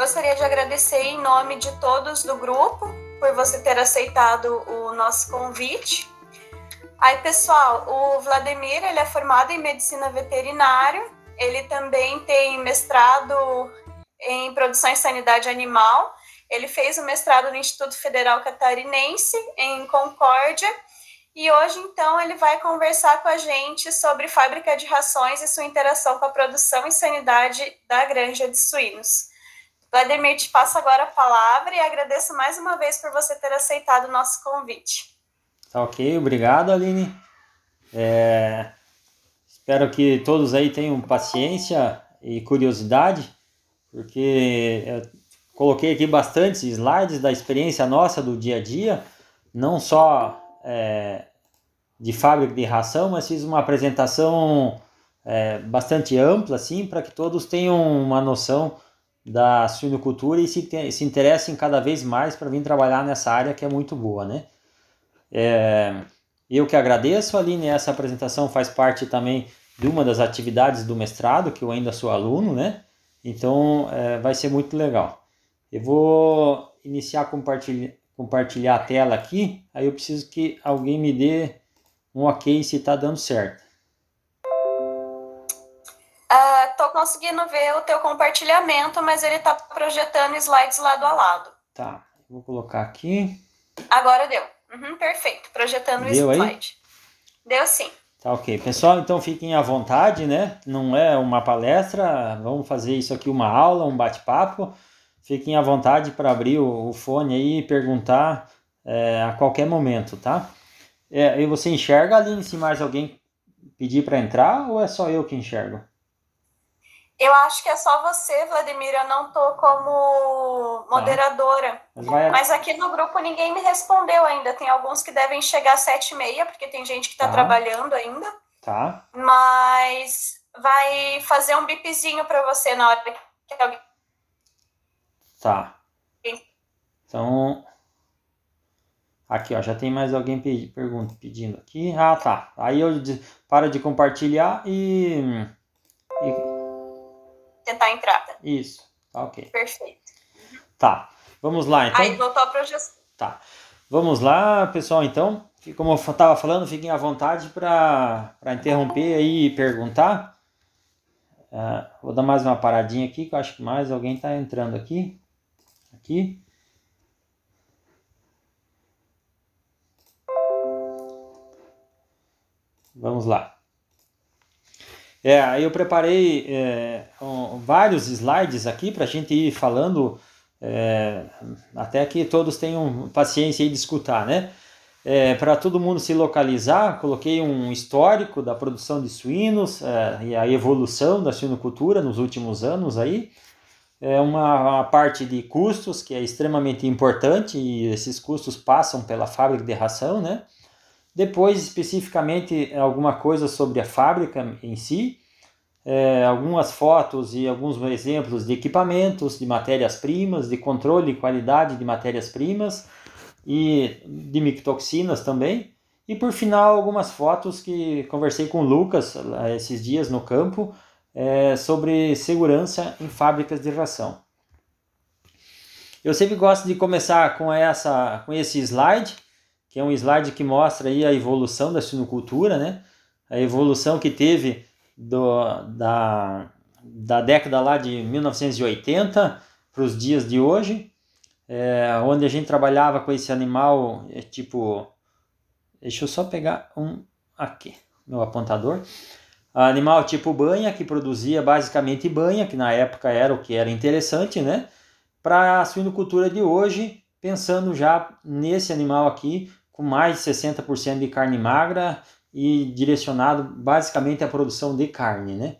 gostaria de agradecer em nome de todos do grupo por você ter aceitado o nosso convite. Aí, pessoal, o Vladimir ele é formado em medicina veterinária, ele também tem mestrado em produção e sanidade animal. Ele fez o mestrado no Instituto Federal Catarinense, em Concórdia, e hoje, então, ele vai conversar com a gente sobre fábrica de rações e sua interação com a produção e sanidade da granja de suínos. Vladimir, te passo agora a palavra e agradeço mais uma vez por você ter aceitado o nosso convite. Tá ok, obrigado, Aline. É... Espero que todos aí tenham paciência e curiosidade, porque eu coloquei aqui bastante slides da experiência nossa do dia a dia, não só é, de fábrica de ração, mas fiz uma apresentação é, bastante ampla, assim, para que todos tenham uma noção da suinocultura e se, se interessem cada vez mais para vir trabalhar nessa área que é muito boa, né? É, eu que agradeço, Aline, essa apresentação faz parte também de uma das atividades do mestrado, que eu ainda sou aluno, né? Então é, vai ser muito legal. Eu vou iniciar a compartilhar, compartilhar a tela aqui, aí eu preciso que alguém me dê um ok se está dando certo. Estou conseguindo ver o teu compartilhamento, mas ele está projetando slides lado a lado. Tá, vou colocar aqui. Agora deu. Uhum, perfeito, projetando Deu o slide. Aí? Deu sim. Tá ok. Pessoal, então fiquem à vontade, né? Não é uma palestra, vamos fazer isso aqui uma aula, um bate-papo. Fiquem à vontade para abrir o, o, fone aí e perguntar é, a qualquer momento, tá? É, e você enxerga ali se mais alguém pedir para entrar ou é só eu que enxergo? Eu acho que é só você, Vladimir. Eu não tô como moderadora. Mas, vai... Mas, aqui no grupo ninguém me respondeu ainda. Tem alguns que devem chegar às sete e meia, porque tem gente que está tá. trabalhando ainda. Tá. Mas vai fazer um bipzinho para você na hora que alguém. Tá. Então. Aqui, ó, já tem mais alguém pedi, pergunta, pedindo aqui. Ah, tá. Aí eu paro de compartilhar e, e tentar entrar. Isso, tá ok. Perfeito. Tá, vamos lá então. Aí voltou a projeção. Tá, vamos lá, pessoal, então. Como eu estava falando, fiquem à vontade para interromper aí e perguntar. Uh, vou dar mais uma paradinha aqui, que eu acho que mais alguém está entrando aqui. Aqui. Vamos lá. É, aí eu preparei é, um, vários slides aqui para a gente ir falando, é, até que todos tenham paciência de escutar, né? É, para todo mundo se localizar, coloquei um histórico da produção de suínos é, e a evolução da suinocultura nos últimos anos aí. É uma, uma parte de custos que é extremamente importante e esses custos passam pela fábrica de ração, né? Depois, especificamente, alguma coisa sobre a fábrica em si, é, algumas fotos e alguns exemplos de equipamentos, de matérias-primas, de controle de qualidade de matérias-primas e de micotoxinas também. E por final, algumas fotos que conversei com o Lucas esses dias no campo é, sobre segurança em fábricas de ração. Eu sempre gosto de começar com, essa, com esse slide, que é um slide que mostra aí a evolução da sinocultura, né? A evolução que teve do, da, da década lá de 1980 para os dias de hoje, é, onde a gente trabalhava com esse animal, é, tipo, deixa eu só pegar um aqui, meu apontador, animal tipo banha, que produzia basicamente banha, que na época era o que era interessante, né? Para a suinocultura de hoje, pensando já nesse animal aqui, com mais de 60% de carne magra e direcionado basicamente à produção de carne, né?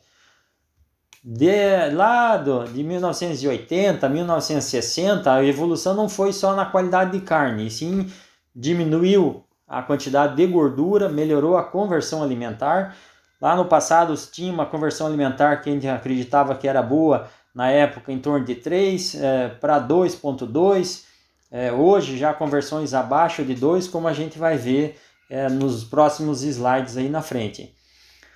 De lá do, de 1980 a 1960, a evolução não foi só na qualidade de carne, sim diminuiu a quantidade de gordura, melhorou a conversão alimentar. Lá no passado tinha uma conversão alimentar que a gente acreditava que era boa na época em torno de 3 é, para 2.2 é, hoje já conversões abaixo de 2, como a gente vai ver é, nos próximos slides aí na frente.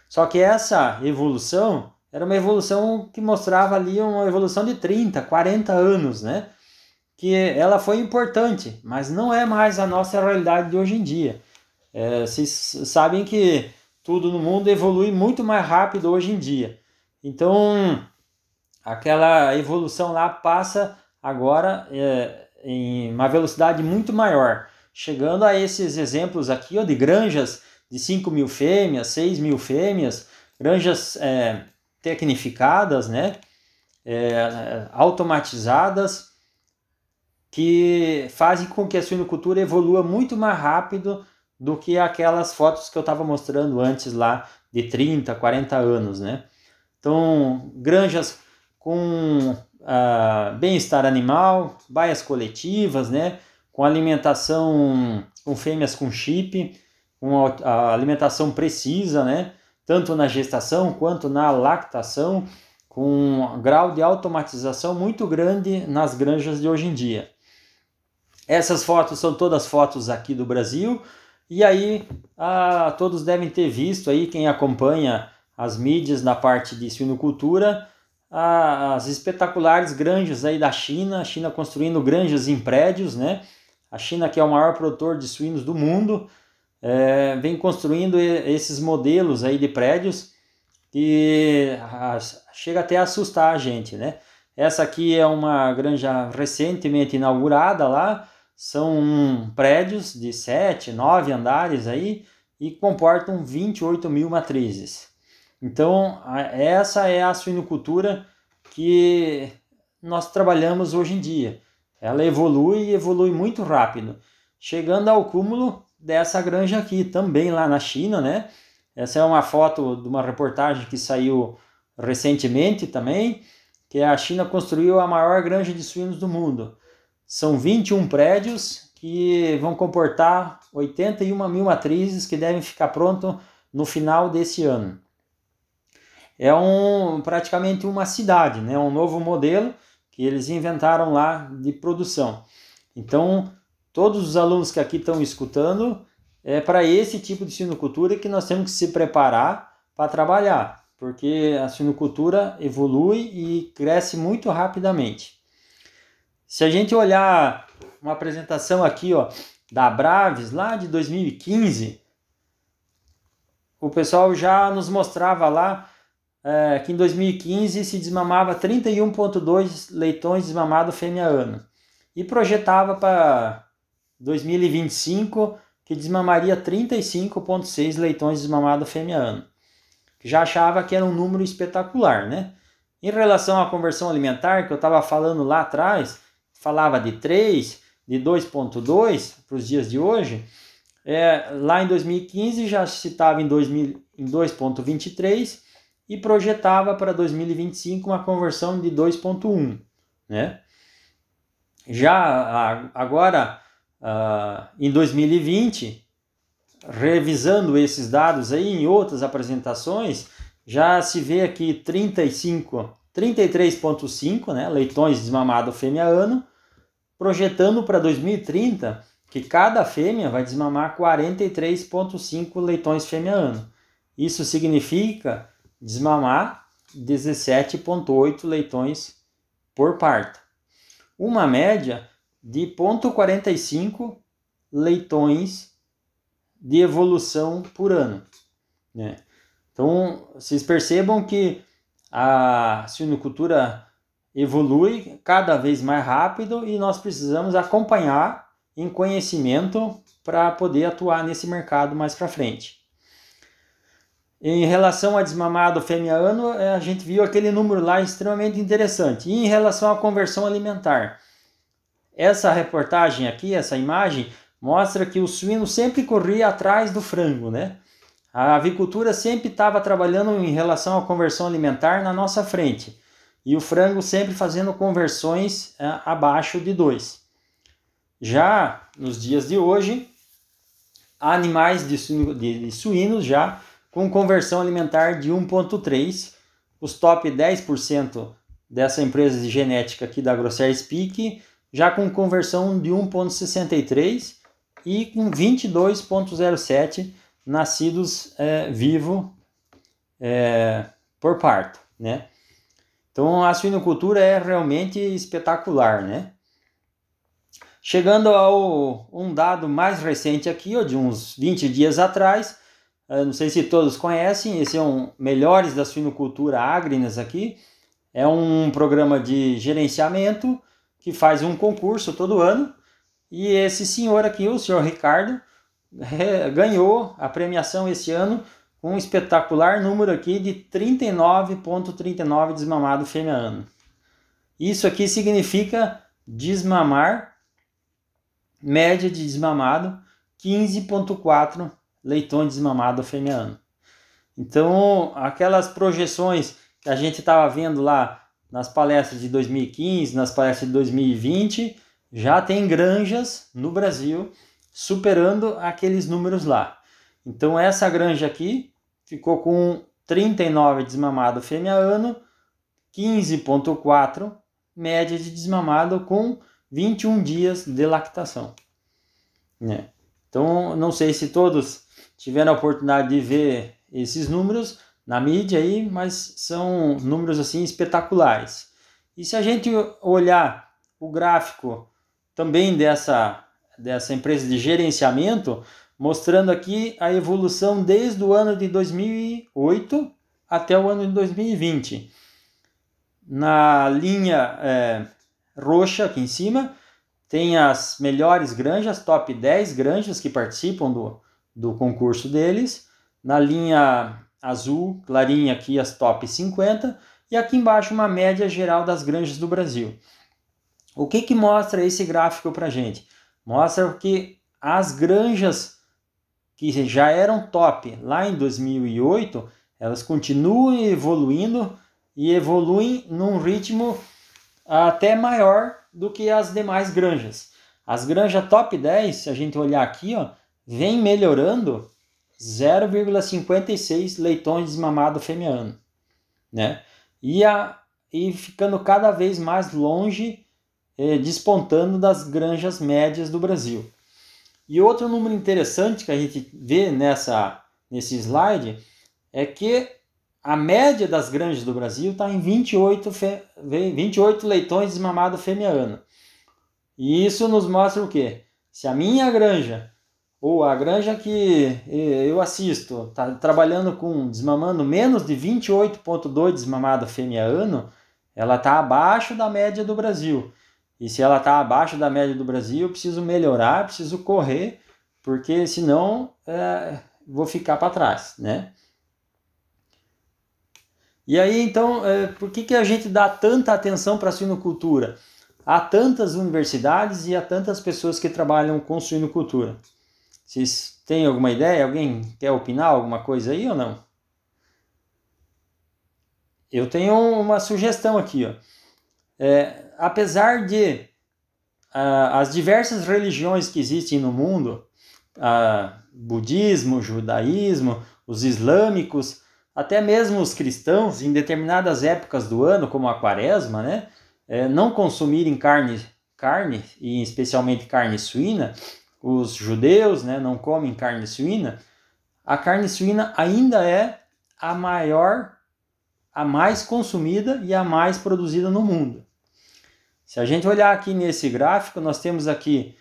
Só que essa evolução era uma evolução que mostrava ali uma evolução de 30, 40 anos, né? Que ela foi importante, mas não é mais a nossa realidade de hoje em dia. É, vocês sabem que tudo no mundo evolui muito mais rápido hoje em dia. Então, aquela evolução lá passa agora é, em uma velocidade muito maior, chegando a esses exemplos aqui ó, de granjas de 5 mil fêmeas, 6 mil fêmeas, granjas é, tecnificadas, né? É, automatizadas, que fazem com que a suinocultura evolua muito mais rápido do que aquelas fotos que eu estava mostrando antes lá de 30, 40 anos, né? Então, granjas com bem-estar animal, baias coletivas, né? Com alimentação com fêmeas com chip, com a alimentação precisa, né? tanto na gestação quanto na lactação, com um grau de automatização muito grande nas granjas de hoje em dia. Essas fotos são todas fotos aqui do Brasil, e aí ah, todos devem ter visto aí, quem acompanha as mídias na parte de suinocultura, as espetaculares granjas aí da China, a China construindo granjas em prédios, né? A China que é o maior produtor de suínos do mundo, é, vem construindo esses modelos aí de prédios que chega até a assustar a gente, né? Essa aqui é uma granja recentemente inaugurada lá, são prédios de 7, 9 andares aí e comportam 28 mil matrizes. Então, essa é a suinocultura que nós trabalhamos hoje em dia. Ela evolui e evolui muito rápido, chegando ao cúmulo dessa granja aqui, também lá na China, né? Essa é uma foto de uma reportagem que saiu recentemente também, que a China construiu a maior granja de suínos do mundo. São 21 prédios que vão comportar 81 mil matrizes que devem ficar pronto no final desse ano. É um, praticamente uma cidade, né? um novo modelo que eles inventaram lá de produção. Então, todos os alunos que aqui estão escutando, é para esse tipo de sinocultura que nós temos que se preparar para trabalhar, porque a sinocultura evolui e cresce muito rapidamente. Se a gente olhar uma apresentação aqui, ó, da Braves lá de 2015, o pessoal já nos mostrava lá é, que em 2015 se desmamava 31,2 leitões desmamados fêmea ano e projetava para 2025, que desmamaria 35,6 leitões desmamados fêmea ano. Já achava que era um número espetacular, né? Em relação à conversão alimentar, que eu estava falando lá atrás, falava de 3, de 2,2 para os dias de hoje, é, lá em 2015 já se estava em, em 2,23 e projetava para 2025 uma conversão de 2,1. Né? Já agora, uh, em 2020, revisando esses dados aí em outras apresentações, já se vê aqui 35, 33,5 né, leitões desmamado fêmea ano, projetando para 2030 que cada fêmea vai desmamar 43,5 leitões fêmea ano. Isso significa desmamar 17,8 leitões por parto. Uma média de 0,45 leitões de evolução por ano. Né? Então, vocês percebam que a suinocultura evolui cada vez mais rápido e nós precisamos acompanhar em conhecimento para poder atuar nesse mercado mais para frente. Em relação a desmamado fêmea-ano, é, a gente viu aquele número lá extremamente interessante. E em relação à conversão alimentar, essa reportagem aqui, essa imagem, mostra que o suíno sempre corria atrás do frango, né? A avicultura sempre estava trabalhando em relação à conversão alimentar na nossa frente. E o frango sempre fazendo conversões é, abaixo de 2. Já nos dias de hoje, animais de, de, de suínos já com conversão alimentar de 1.3. Os top 10% dessa empresa de genética aqui da Grosser Speak já com conversão de 1,63 e com 22,07 nascidos é, vivo é, por parto. né? Então a suinocultura é realmente espetacular, né? Chegando ao um dado mais recente aqui, de uns 20 dias atrás, não sei se todos conhecem, esse é um Melhores da Suinocultura Agrinas aqui, é um programa de gerenciamento que faz um concurso todo ano, e esse senhor aqui, o senhor Ricardo, ganhou a premiação esse ano com um espetacular número aqui de 39,39 desmamado fêmea ano. Isso aqui significa desmamar, média de desmamado, 15,4 leitões desmamado fêmea. Então, aquelas projeções que a gente estava vendo lá nas palestras de 2015, nas palestras de 2020, já tem granjas no Brasil superando aqueles números lá. Então, essa granja aqui ficou com 39 desmamado fêmea ano, 15,4 média de desmamado com 21 dias de lactação. Né? Então, não sei se todos tiveram a oportunidade de ver esses números na mídia aí, mas são números assim espetaculares. E se a gente olhar o gráfico também dessa, dessa empresa de gerenciamento, mostrando aqui a evolução desde o ano de 2008 até o ano de 2020. Na linha é, roxa aqui em cima, tem as melhores granjas, top 10 granjas que participam do, do concurso deles. Na linha azul, clarinha aqui, as top 50. E aqui embaixo uma média geral das granjas do Brasil. O que, que mostra esse gráfico para gente? Mostra que as granjas que já eram top lá em 2008, elas continuam evoluindo e evoluem num ritmo até maior do que as demais granjas. As granjas top 10, se a gente olhar aqui, ó, vem melhorando 0,56 leitões desmamado fêmea né? E, a, e ficando cada vez mais longe, eh, despontando das granjas médias do Brasil. E outro número interessante que a gente vê nessa, nesse slide é que a média das granjas do Brasil está em 28, fe, 28 leitões desmamados fêmea ano. E isso nos mostra o quê? Se a minha granja, ou a granja que eu assisto, está trabalhando com desmamando menos de 28,2 desmamado fêmea ano, ela está abaixo da média do Brasil. E se ela está abaixo da média do Brasil, eu preciso melhorar, preciso correr, porque senão é, vou ficar para trás, né? E aí, então, é, por que, que a gente dá tanta atenção para a suinocultura? Há tantas universidades e há tantas pessoas que trabalham com suinocultura. Vocês têm alguma ideia? Alguém quer opinar alguma coisa aí ou não? Eu tenho uma sugestão aqui, ó. É, apesar de uh, as diversas religiões que existem no mundo, uh, budismo, judaísmo, os islâmicos, até mesmo os cristãos, em determinadas épocas do ano, como a quaresma, né, é, não consumirem carne, carne, e especialmente carne suína, os judeus né, não comem carne suína, a carne suína ainda é a maior, a mais consumida e a mais produzida no mundo. Se a gente olhar aqui nesse gráfico, nós temos aqui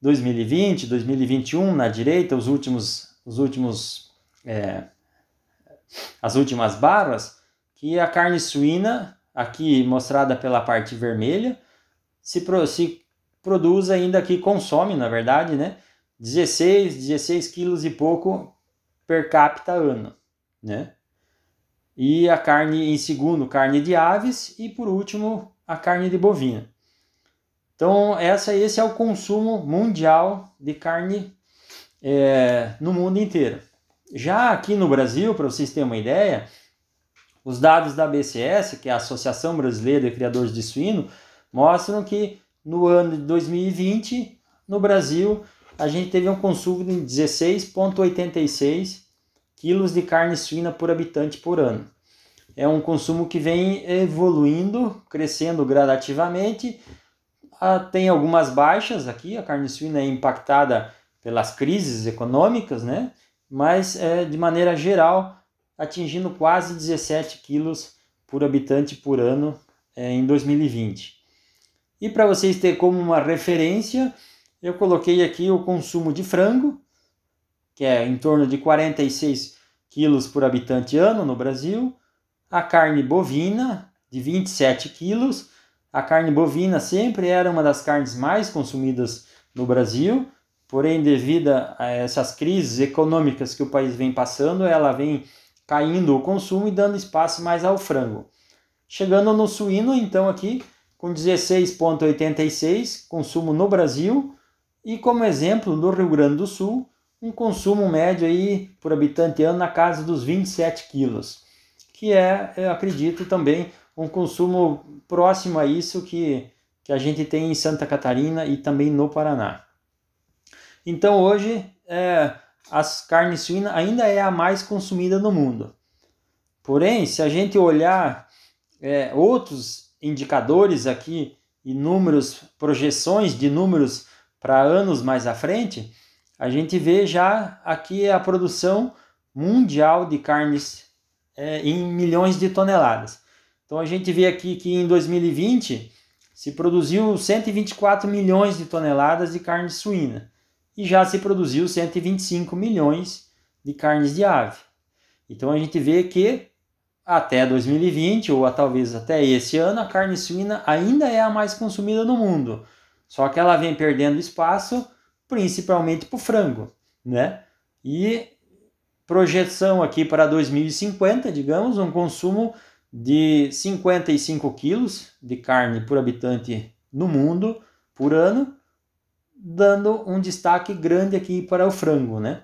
2020, 2021 na direita, os últimos, os últimos, é, as últimas barras, que a carne suína, aqui mostrada pela parte vermelha, se, se produz ainda aqui, consome, na verdade, né, 16, 16 quilos e pouco per capita ano, né? E a carne em segundo, carne de aves e por último, a carne de bovina. Então, essa, esse é o consumo mundial de carne é, no mundo inteiro. Já aqui no Brasil, para vocês terem uma ideia, os dados da BCS, que é a Associação Brasileira de Criadores de Suíno, mostram que no ano de 2020, no Brasil, a gente teve um consumo de 16,86 quilos de carne suína por habitante por ano é um consumo que vem evoluindo, crescendo gradativamente. Ah, tem algumas baixas aqui, a carne suína é impactada pelas crises econômicas, né? mas é, de maneira geral atingindo quase 17 quilos por habitante por ano é, em 2020. E para vocês terem como uma referência, eu coloquei aqui o consumo de frango, que é em torno de 46 quilos por habitante ano no Brasil, a carne bovina, de 27 quilos. A carne bovina sempre era uma das carnes mais consumidas no Brasil, porém, devido a essas crises econômicas que o país vem passando, ela vem caindo o consumo e dando espaço mais ao frango. Chegando no suíno, então, aqui com 16,86 consumo no Brasil e como exemplo no Rio Grande do Sul, um consumo médio aí por habitante ano na casa dos 27 quilos, que é, eu acredito também, um consumo próximo a isso que, que a gente tem em Santa Catarina e também no Paraná. Então hoje é, as carnes suínas ainda é a mais consumida no mundo. Porém, se a gente olhar é, outros indicadores aqui e números, projeções de números para anos mais à frente, a gente vê já aqui a produção mundial de carnes é, em milhões de toneladas. Então a gente vê aqui que em 2020 se produziu 124 milhões de toneladas de carne suína e já se produziu 125 milhões de carnes de ave. Então a gente vê que até 2020 ou talvez até esse ano a carne suína ainda é a mais consumida no mundo. Só que ela vem perdendo espaço principalmente para o frango, né? E projeção aqui para 2050, digamos, um consumo de 55 quilos de carne por habitante no mundo por ano, dando um destaque grande aqui para o frango, né?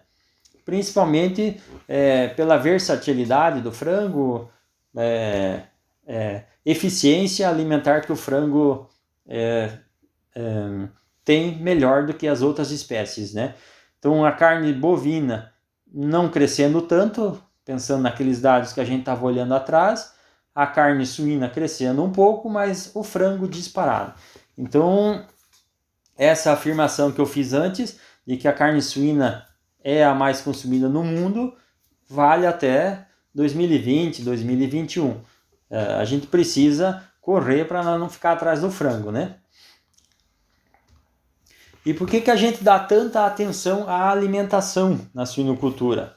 Principalmente é, pela versatilidade do frango, é, é, eficiência alimentar que o frango é, é, tem melhor do que as outras espécies, né? Então a carne bovina não crescendo tanto, pensando naqueles dados que a gente estava olhando atrás, a carne suína crescendo um pouco, mas o frango disparado. Então essa afirmação que eu fiz antes de que a carne suína é a mais consumida no mundo vale até 2020, 2021. É, a gente precisa correr para não ficar atrás do frango, né? E por que, que a gente dá tanta atenção à alimentação na suinocultura?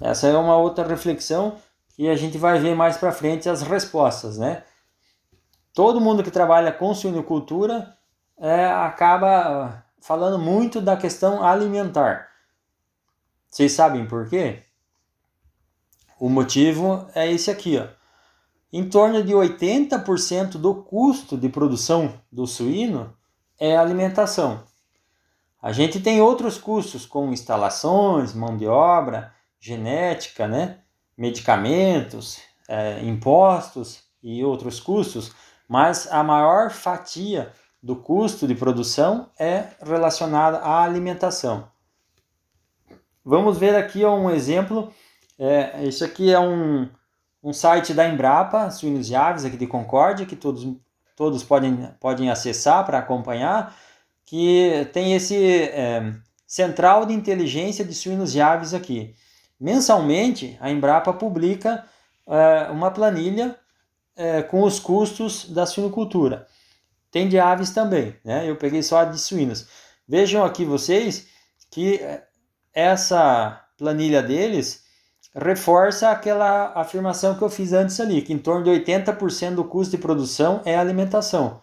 Essa é uma outra reflexão e a gente vai ver mais para frente as respostas, né? Todo mundo que trabalha com suinocultura é, acaba falando muito da questão alimentar. Vocês sabem por quê? O motivo é esse aqui, ó. Em torno de 80% do custo de produção do suíno é alimentação. A gente tem outros custos, como instalações, mão de obra, genética, né? medicamentos, é, impostos e outros custos, mas a maior fatia do custo de produção é relacionada à alimentação. Vamos ver aqui um exemplo é, isso aqui é um, um site da Embrapa, Suínos e Aves, aqui de Concórdia, que todos, todos podem, podem acessar para acompanhar, que tem esse é, central de inteligência de suínos e aves aqui. Mensalmente, a Embrapa publica é, uma planilha é, com os custos da suinocultura. Tem de aves também, né? Eu peguei só a de suínos. Vejam aqui vocês que essa planilha deles reforça aquela afirmação que eu fiz antes ali, que em torno de 80% do custo de produção é alimentação.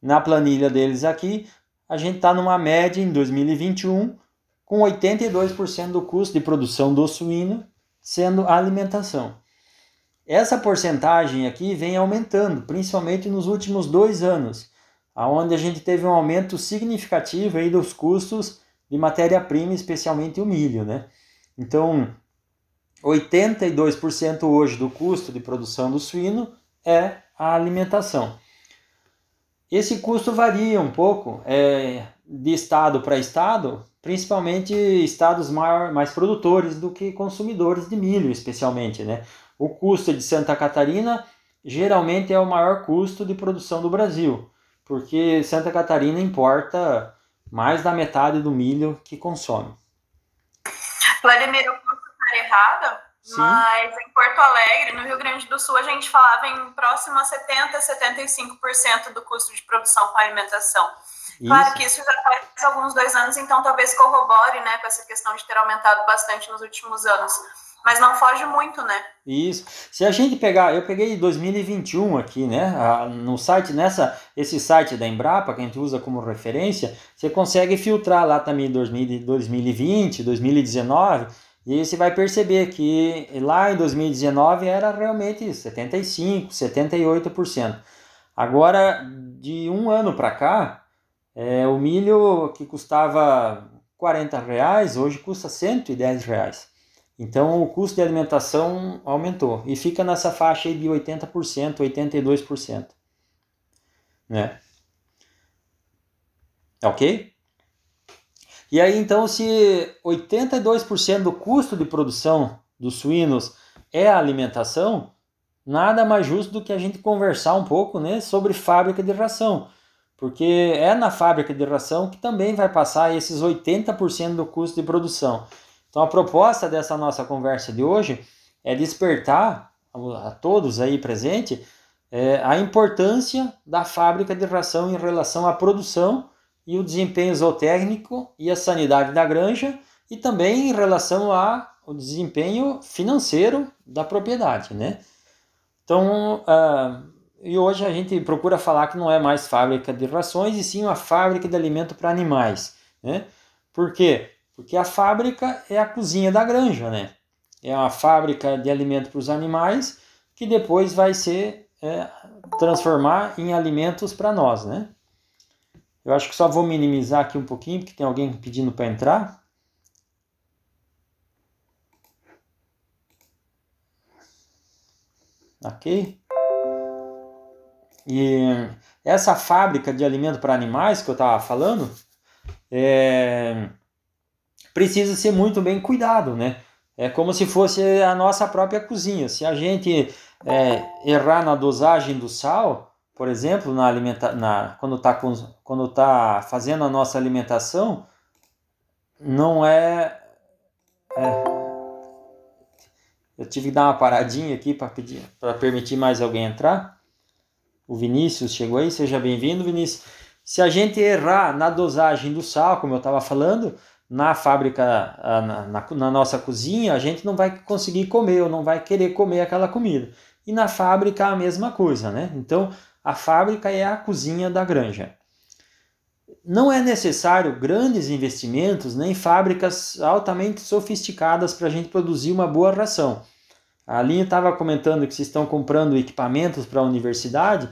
Na planilha deles aqui, a gente está numa média em 2021 com 82% do custo de produção do suíno sendo alimentação. Essa porcentagem aqui vem aumentando, principalmente nos últimos dois anos, aonde a gente teve um aumento significativo aí dos custos de matéria-prima, especialmente o milho, né? Então, 82% hoje do custo de produção do suíno é a alimentação. Esse custo varia um pouco é, de estado para estado, principalmente estados maior, mais produtores do que consumidores de milho, especialmente. Né? O custo de Santa Catarina geralmente é o maior custo de produção do Brasil, porque Santa Catarina importa mais da metade do milho que consome. Vladimir, eu errada? Sim. Mas em Porto Alegre, no Rio Grande do Sul, a gente falava em próximo a 70%, 75% do custo de produção com alimentação. Isso. Claro que isso já faz alguns dois anos, então talvez corrobore né, com essa questão de ter aumentado bastante nos últimos anos. Mas não foge muito, né? Isso. Se a gente pegar, eu peguei 2021 aqui, né? No site, nessa, esse site da Embrapa, que a gente usa como referência, você consegue filtrar lá também 2020, 2019 e você vai perceber que lá em 2019 era realmente 75%, 78%. Agora, de um ano para cá, é, o milho que custava 40 reais, hoje custa 110 reais. Então o custo de alimentação aumentou e fica nessa faixa de 80%, 82%. Né? Ok? E aí, então, se 82% do custo de produção dos suínos é a alimentação, nada mais justo do que a gente conversar um pouco né, sobre fábrica de ração. Porque é na fábrica de ração que também vai passar esses 80% do custo de produção. Então, a proposta dessa nossa conversa de hoje é despertar a todos aí presentes é, a importância da fábrica de ração em relação à produção e o desempenho zootécnico e a sanidade da granja e também em relação ao desempenho financeiro da propriedade, né? Então, uh, e hoje a gente procura falar que não é mais fábrica de rações e sim uma fábrica de alimento para animais, né? Por quê? Porque a fábrica é a cozinha da granja, né? É uma fábrica de alimento para os animais que depois vai ser é, transformar em alimentos para nós, né? Eu acho que só vou minimizar aqui um pouquinho, porque tem alguém pedindo para entrar. Ok? E essa fábrica de alimento para animais que eu estava falando é, precisa ser muito bem cuidado, né? É como se fosse a nossa própria cozinha. Se a gente é, errar na dosagem do sal, por exemplo, na alimenta na, quando está quando tá fazendo a nossa alimentação, não é, é, Eu tive que dar uma paradinha aqui para pedir para permitir mais alguém entrar. O Vinícius chegou aí, seja bem-vindo, Vinícius. Se a gente errar na dosagem do sal, como eu estava falando, na fábrica, na, na, na, nossa cozinha, a gente não vai conseguir comer ou não vai querer comer aquela comida. E na fábrica a mesma coisa, né? Então a fábrica é a cozinha da granja. Não é necessário grandes investimentos nem fábricas altamente sofisticadas para a gente produzir uma boa ração. A Linha estava comentando que vocês estão comprando equipamentos para a universidade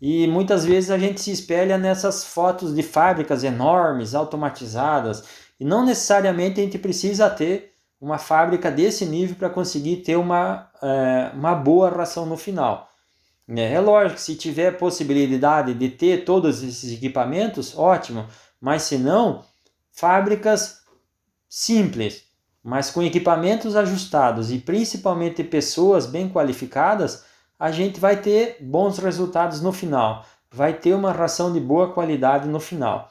e muitas vezes a gente se espelha nessas fotos de fábricas enormes, automatizadas, e não necessariamente a gente precisa ter uma fábrica desse nível para conseguir ter uma, é, uma boa ração no final. É, é lógico, se tiver possibilidade de ter todos esses equipamentos, ótimo, mas se não, fábricas simples, mas com equipamentos ajustados e principalmente pessoas bem qualificadas, a gente vai ter bons resultados no final, vai ter uma ração de boa qualidade no final.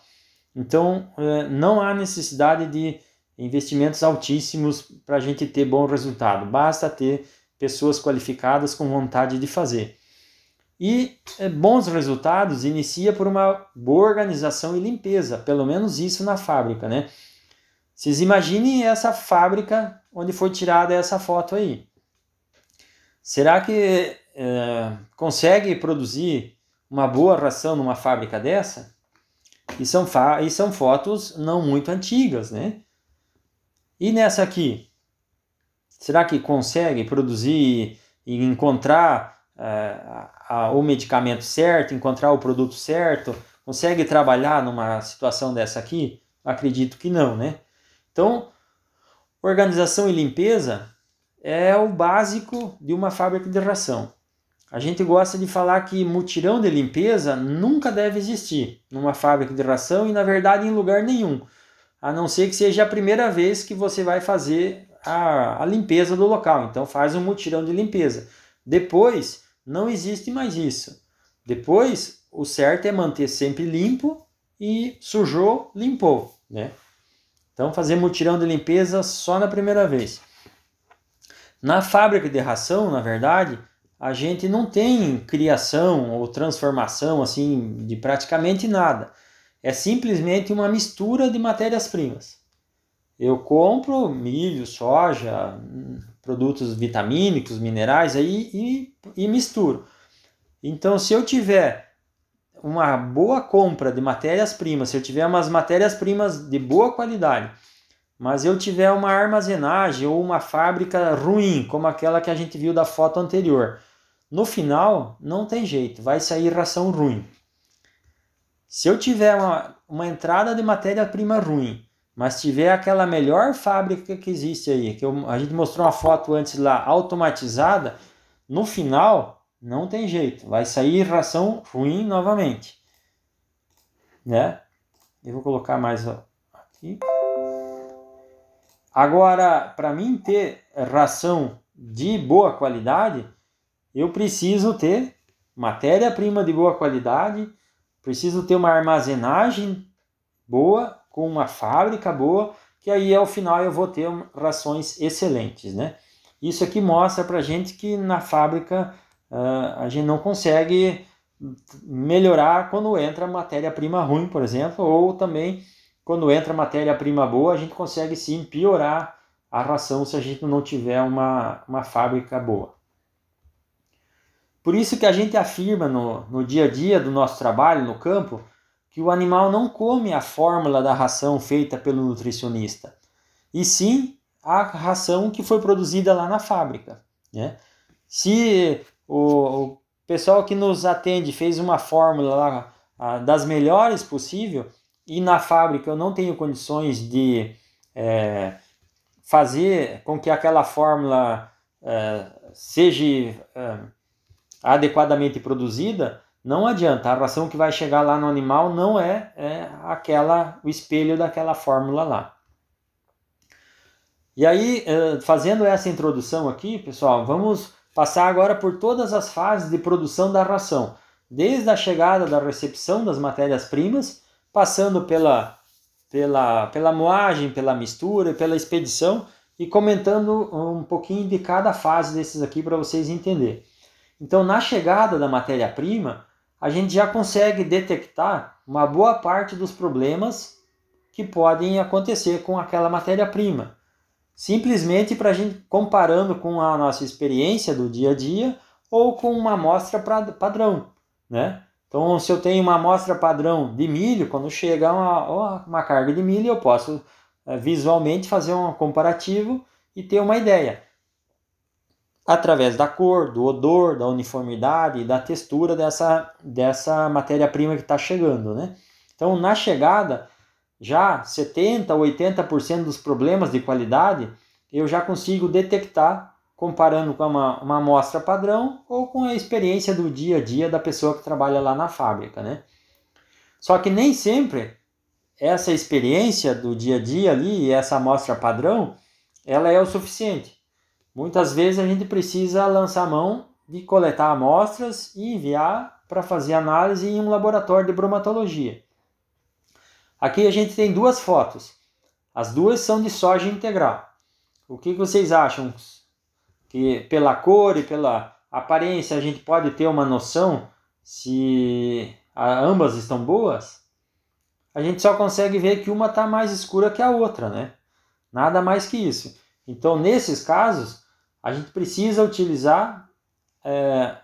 Então, é, não há necessidade de investimentos altíssimos para a gente ter bom resultado, basta ter pessoas qualificadas com vontade de fazer. E é, bons resultados inicia por uma boa organização e limpeza, pelo menos isso na fábrica, né? Vocês imaginem essa fábrica onde foi tirada essa foto aí. Será que é, consegue produzir uma boa ração numa fábrica dessa? E são, e são fotos não muito antigas, né? E nessa aqui? Será que consegue produzir e encontrar é, a, o medicamento certo, encontrar o produto certo? Consegue trabalhar numa situação dessa aqui? Acredito que não, né? Então, organização e limpeza é o básico de uma fábrica de ração. A gente gosta de falar que mutirão de limpeza nunca deve existir numa fábrica de ração e, na verdade, em lugar nenhum, a não ser que seja a primeira vez que você vai fazer a, a limpeza do local. Então, faz um mutirão de limpeza. Depois, não existe mais isso. Depois, o certo é manter sempre limpo e sujou, limpou, né? Então, fazer mutirão de limpeza só na primeira vez. Na fábrica de ração, na verdade, a gente não tem criação ou transformação assim de praticamente nada. É simplesmente uma mistura de matérias-primas. Eu compro milho, soja, produtos vitamínicos, minerais aí e, e misturo. Então, se eu tiver uma boa compra de matérias-primas, se eu tiver umas matérias-primas de boa qualidade, mas eu tiver uma armazenagem ou uma fábrica ruim, como aquela que a gente viu da foto anterior, no final não tem jeito, vai sair ração ruim. Se eu tiver uma, uma entrada de matéria-prima ruim, mas tiver aquela melhor fábrica que existe aí, que eu, a gente mostrou uma foto antes lá, automatizada, no final não tem jeito, vai sair ração ruim novamente, né? Eu vou colocar mais aqui. Agora, para mim ter ração de boa qualidade, eu preciso ter matéria-prima de boa qualidade, preciso ter uma armazenagem boa, com uma fábrica boa, que aí ao final eu vou ter rações excelentes, né? Isso aqui mostra para gente que na fábrica uh, a gente não consegue melhorar quando entra matéria-prima ruim, por exemplo, ou também quando entra matéria-prima boa, a gente consegue sim piorar a ração se a gente não tiver uma, uma fábrica boa. Por isso que a gente afirma no, no dia a dia do nosso trabalho no campo que o animal não come a fórmula da ração feita pelo nutricionista, e sim a ração que foi produzida lá na fábrica. Né? Se o, pessoal que nos atende fez uma fórmula lá a, das melhores possível e na fábrica eu não tenho condições de é, fazer com que aquela fórmula é, seja é, adequadamente produzida, não adianta. A ração que vai chegar lá no animal não é, é aquela o espelho daquela fórmula lá. E aí, é, fazendo essa introdução aqui, pessoal, vamos passar agora por todas as fases de produção da ração, desde a chegada da recepção das matérias-primas, passando pela, pela, pela moagem, pela mistura, pela expedição e comentando um pouquinho de cada fase desses aqui para vocês entenderem. Então, na chegada da matéria-prima, a gente já consegue detectar uma boa parte dos problemas que podem acontecer com aquela matéria-prima simplesmente para a gente comparando com a nossa experiência do dia a dia ou com uma amostra padrão, né? Então, se eu tenho uma amostra padrão de milho, quando chega uma, uma carga de milho, eu posso é, visualmente fazer um comparativo e ter uma ideia. Através da cor, do odor, da uniformidade e da textura dessa, dessa matéria-prima que está chegando, né? Então, na chegada, já 70% ou 80% dos problemas de qualidade eu já consigo detectar comparando com uma, uma amostra padrão ou com a experiência do dia a dia da pessoa que trabalha lá na fábrica, né? Só que nem sempre essa experiência do dia a dia ali, essa amostra padrão, ela é o suficiente. Muitas vezes a gente precisa lançar mão de coletar amostras e enviar para fazer análise em um laboratório de bromatologia. Aqui a gente tem duas fotos. As duas são de soja integral. O que vocês acham? Que pela cor e pela aparência a gente pode ter uma noção se ambas estão boas? A gente só consegue ver que uma está mais escura que a outra, né? Nada mais que isso. Então, nesses casos, a gente precisa utilizar é,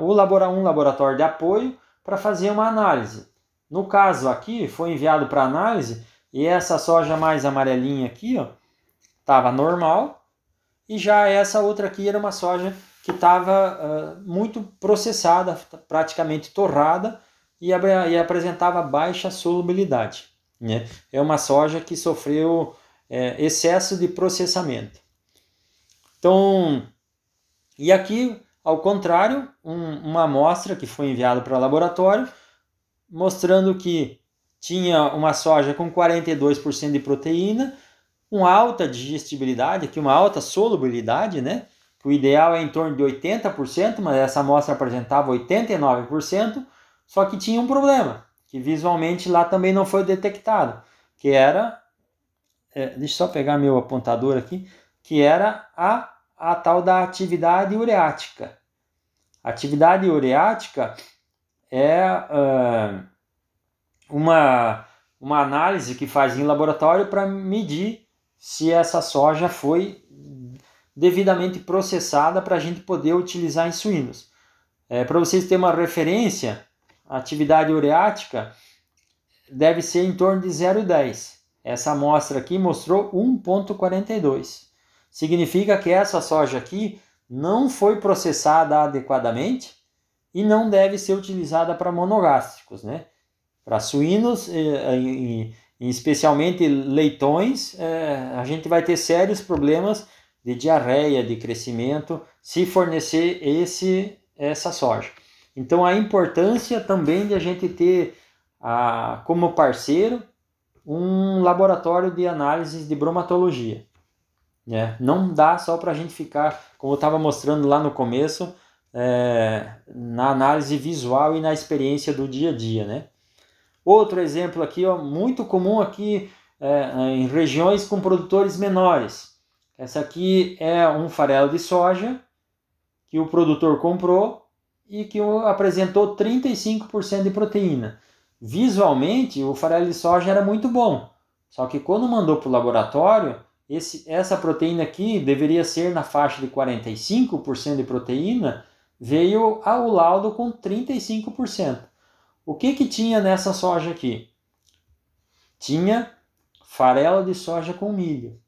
o labora laboratório de apoio para fazer uma análise. No caso aqui, foi enviado para análise e essa soja mais amarelinha aqui, estava normal e já essa outra aqui era uma soja que estava uh, muito processada, praticamente torrada e, e, apresentava baixa solubilidade. Né? É uma soja que sofreu é, excesso de processamento. Então, e aqui, ao contrário, um, uma amostra que foi enviada para o laboratório mostrando que tinha uma soja com 42% de proteína, com alta digestibilidade, aqui uma alta solubilidade, né? O ideal é em torno de 80%, mas essa amostra apresentava 89%, só que tinha um problema, que visualmente lá também não foi detectado, que era, é, deixa eu só pegar meu apontador aqui, que era a, a tal da atividade ureática. Atividade ureática é uh, uma, uma análise que faz em laboratório para medir se essa soja foi devidamente processada para a gente poder utilizar em suínos. É, para vocês terem uma referência, a atividade ureática deve ser em torno de 0,10. Essa amostra aqui mostrou 1,42. Significa que essa soja aqui não foi processada adequadamente e não deve ser utilizada para monogástricos, né? Para suínos, e, especialmente leitões, é, a gente vai ter sérios problemas de diarreia, de crescimento, se fornecer esse essa soja. Então a importância também de a gente ter a, como parceiro um laboratório de análises de bromatologia. Né? Não dá só para a gente ficar, como eu estava mostrando lá no começo, é, na análise visual e na experiência do dia a dia. Né? Outro exemplo aqui, ó, muito comum aqui é, em regiões com produtores menores. Essa aqui é um farelo de soja que o produtor comprou e que apresentou 35% de proteína. Visualmente, o farelo de soja era muito bom, só que quando mandou para o laboratório, esse, essa proteína aqui deveria ser na faixa de 45% de proteína, veio ao laudo com 35%. O que, que tinha nessa soja aqui? Tinha farelo de soja com milho,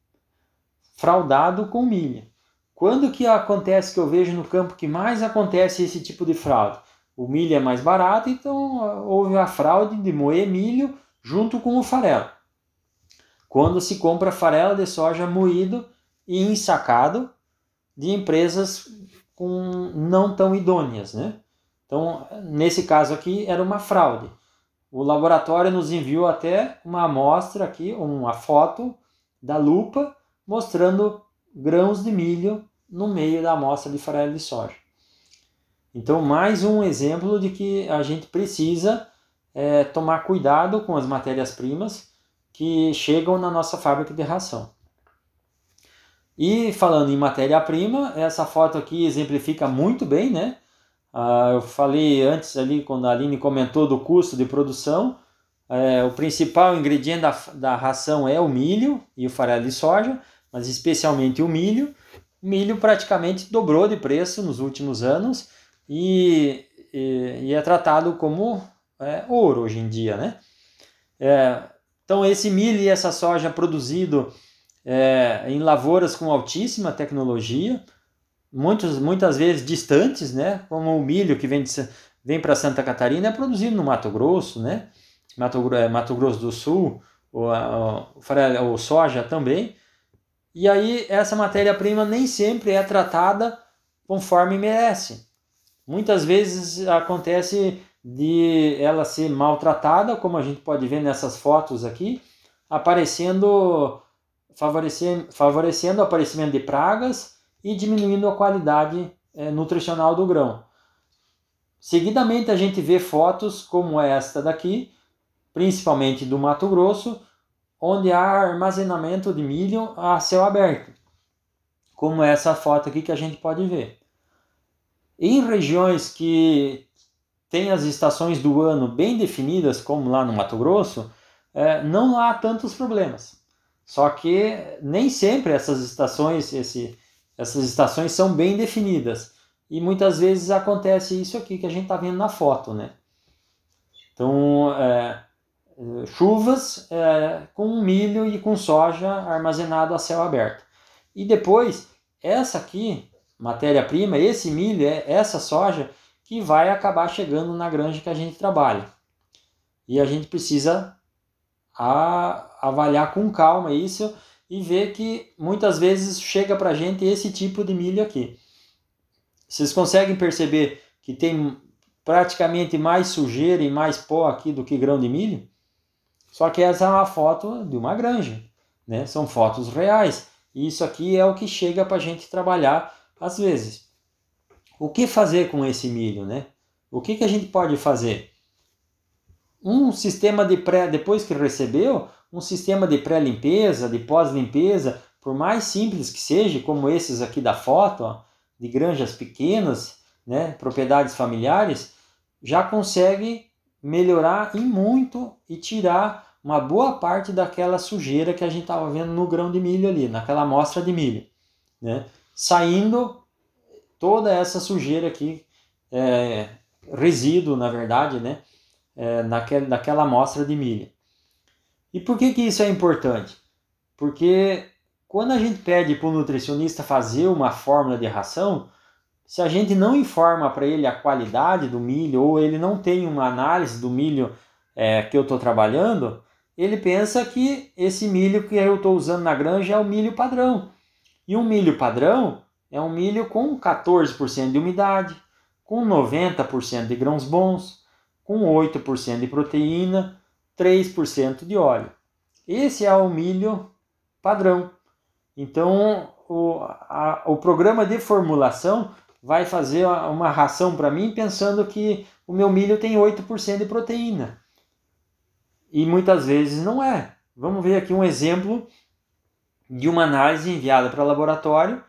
fraudado com milho. Quando que acontece que eu vejo no campo que mais acontece esse tipo de fraude? O milho é mais barato, então houve a fraude de moer milho junto com o farelo. Quando se compra farelo de soja moído e ensacado de empresas com não tão idôneas, né? Então, nesse caso aqui era uma fraude. O laboratório nos enviou até uma amostra aqui, uma foto da lupa mostrando grãos de milho no meio da amostra de farelo de soja. Então, mais um exemplo de que a gente precisa é, tomar cuidado com as matérias-primas que chegam na nossa fábrica de ração. E falando em matéria-prima, essa foto aqui exemplifica muito bem, né? Ah, eu falei antes ali, quando a Aline comentou do custo de produção, é, o principal ingrediente da, da ração é o milho e o farelo de soja, mas especialmente o milho. O milho praticamente dobrou de preço nos últimos anos e, e, e é tratado como é, ouro hoje em dia, né? É, então esse milho e essa soja produzido é, em lavouras com altíssima tecnologia, muitos, muitas vezes distantes, né? Como o milho que vem, vem para Santa Catarina é produzido no Mato Grosso, né? Mato, é, Mato Grosso do Sul, o, o, o soja também. E aí essa matéria-prima nem sempre é tratada conforme merece. Muitas vezes acontece de ela ser maltratada, como a gente pode ver nessas fotos aqui, aparecendo, favorecendo, favorecendo o aparecimento de pragas e diminuindo a qualidade é, nutricional do grão. Seguidamente a gente vê fotos como esta daqui, principalmente do Mato Grosso, onde há armazenamento de milho a céu aberto, como essa foto aqui que a gente pode ver. Em regiões que têm as estações do ano bem definidas, como lá no Mato Grosso, é, não há tantos problemas. Só que nem sempre essas estações, esse, essas estações são bem definidas. E muitas vezes acontece isso aqui que a gente está vendo na foto, né? Então, é, chuvas é, com milho e com soja armazenado a céu aberto. E depois, essa aqui matéria-prima, esse milho, é essa soja que vai acabar chegando na granja que a gente trabalha. E a gente precisa a, avaliar com calma isso e ver que muitas vezes chega para a gente esse tipo de milho aqui. Vocês conseguem perceber que tem praticamente mais sujeira e mais pó aqui do que grão de milho? Só que essa é uma foto de uma granja, né? São fotos reais. E isso aqui é o que chega para a gente trabalhar às vezes. O que fazer com esse milho, né? O que, que a gente pode fazer? Um sistema de pré, depois que recebeu, um sistema de pré-limpeza, de pós-limpeza, por mais simples que seja, como esses aqui da foto, ó, de granjas pequenas, né, propriedades familiares, já consegue melhorar em muito e tirar uma boa parte daquela sujeira que a gente estava vendo no grão de milho ali, naquela amostra de milho, né? Saindo toda essa sujeira aqui, é, resíduo, na verdade, né? É, naquela, naquela amostra de milho. E por que, que isso é importante? Porque quando a gente pede para o nutricionista fazer uma fórmula de ração, se a gente não informa para ele a qualidade do milho ou ele não tem uma análise do milho é, que eu estou trabalhando, ele pensa que esse milho que eu estou usando na granja é o milho padrão. E um milho padrão é um milho com 14% de umidade, com 90% de grãos bons, com 8% de proteína, 3% de óleo. Esse é o milho padrão. Então, o, a, o programa de formulação vai fazer uma ração para mim pensando que o meu milho tem 8% de proteína. E muitas vezes não é. Vamos ver aqui um exemplo de uma análise enviada para laboratório.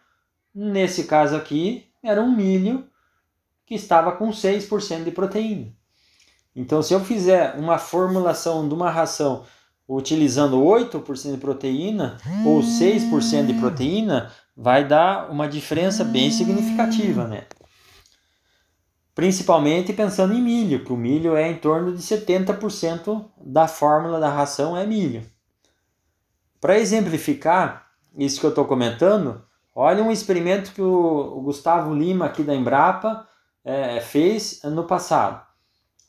Nesse caso aqui, era um milho que estava com 6% de proteína. Então, se eu fizer uma formulação de uma ração utilizando 8% de proteína ou 6% de proteína, vai dar uma diferença bem significativa, né? Principalmente pensando em milho, que o milho é em torno de 70% da fórmula da ração é milho. Para exemplificar isso que eu estou comentando, olha um experimento que o, Gustavo Lima aqui da Embrapa é, fez no passado.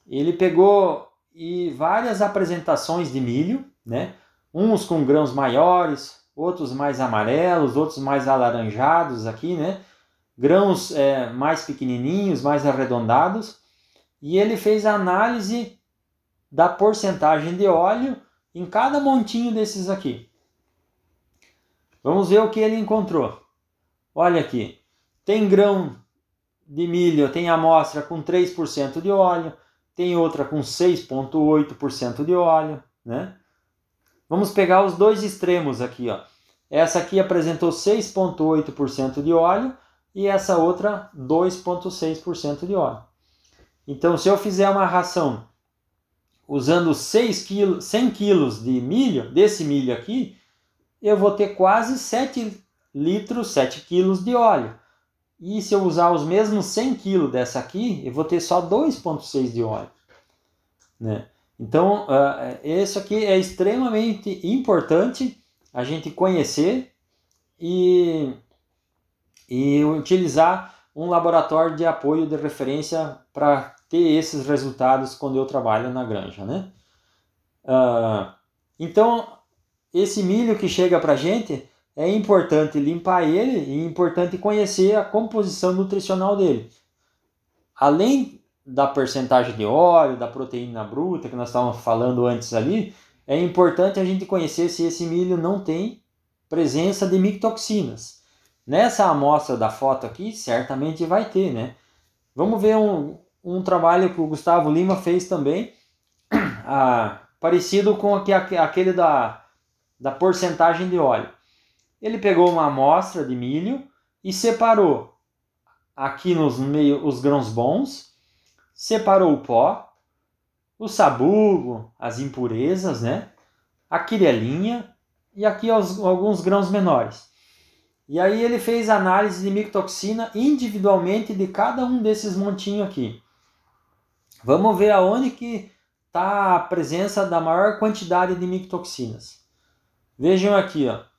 Ele pegou e várias apresentações de milho, né? Uns com grãos maiores, outros mais amarelos, outros mais alaranjados aqui, né? Grãos é, mais pequenininhos, mais arredondados. E ele fez a análise da porcentagem de óleo em cada montinho desses aqui. Vamos ver o que ele encontrou. Olha aqui, tem grão de milho, tem amostra com 3% de óleo, tem outra com 6,8% de óleo, né? Vamos pegar os dois extremos aqui, ó. Essa aqui apresentou 6,8% de óleo e essa outra 2,6% de óleo. Então, se eu fizer uma ração usando 6 kg, 100 kg de milho, desse milho aqui, eu vou ter quase 7 litros, 7 kg de óleo. E se eu usar os mesmos 100 kg dessa aqui, eu vou ter só 2,6 de óleo. Né? Então, uh, isso aqui é extremamente importante a gente conhecer e, e utilizar um laboratório de apoio de referência para ter esses resultados quando eu trabalho na granja. Né? Uh, então, esse milho que chega para a gente, é importante limpar ele e é importante conhecer a composição nutricional dele. Além da percentagem de óleo, da proteína bruta que nós estávamos falando antes ali, é importante a gente conhecer se esse milho não tem presença de micotoxinas. Nessa amostra da foto aqui, certamente vai ter, né? Vamos ver um, um trabalho que o Gustavo Lima fez também, ah, parecido com aquele da, da porcentagem de óleo. Ele pegou uma amostra de milho e separou aqui nos meio os grãos bons separou o pó, o sabugo, as impurezas, né? A quirelinha e aqui alguns grãos menores. E aí ele fez análise de micotoxina individualmente de cada um desses montinhos aqui. Vamos ver aonde que está a presença da maior quantidade de micotoxinas. Vejam aqui, ó.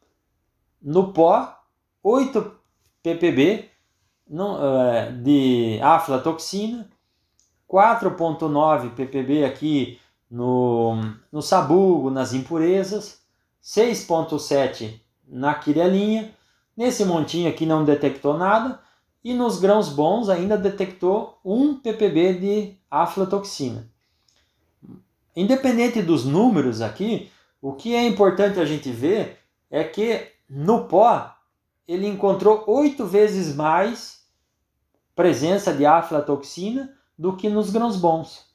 No pó, 8 ppb é, de aflatoxina, 4,9 ppb aqui no, no sabugo, nas impurezas, 6,7 na quirelinha, nesse montinho aqui não detectou nada, e nos grãos bons ainda detectou 1 ppb de aflatoxina. Independente dos números aqui, o que é importante a gente ver é que no pó ele encontrou oito vezes mais presença de aflatoxina do que nos grãos bons.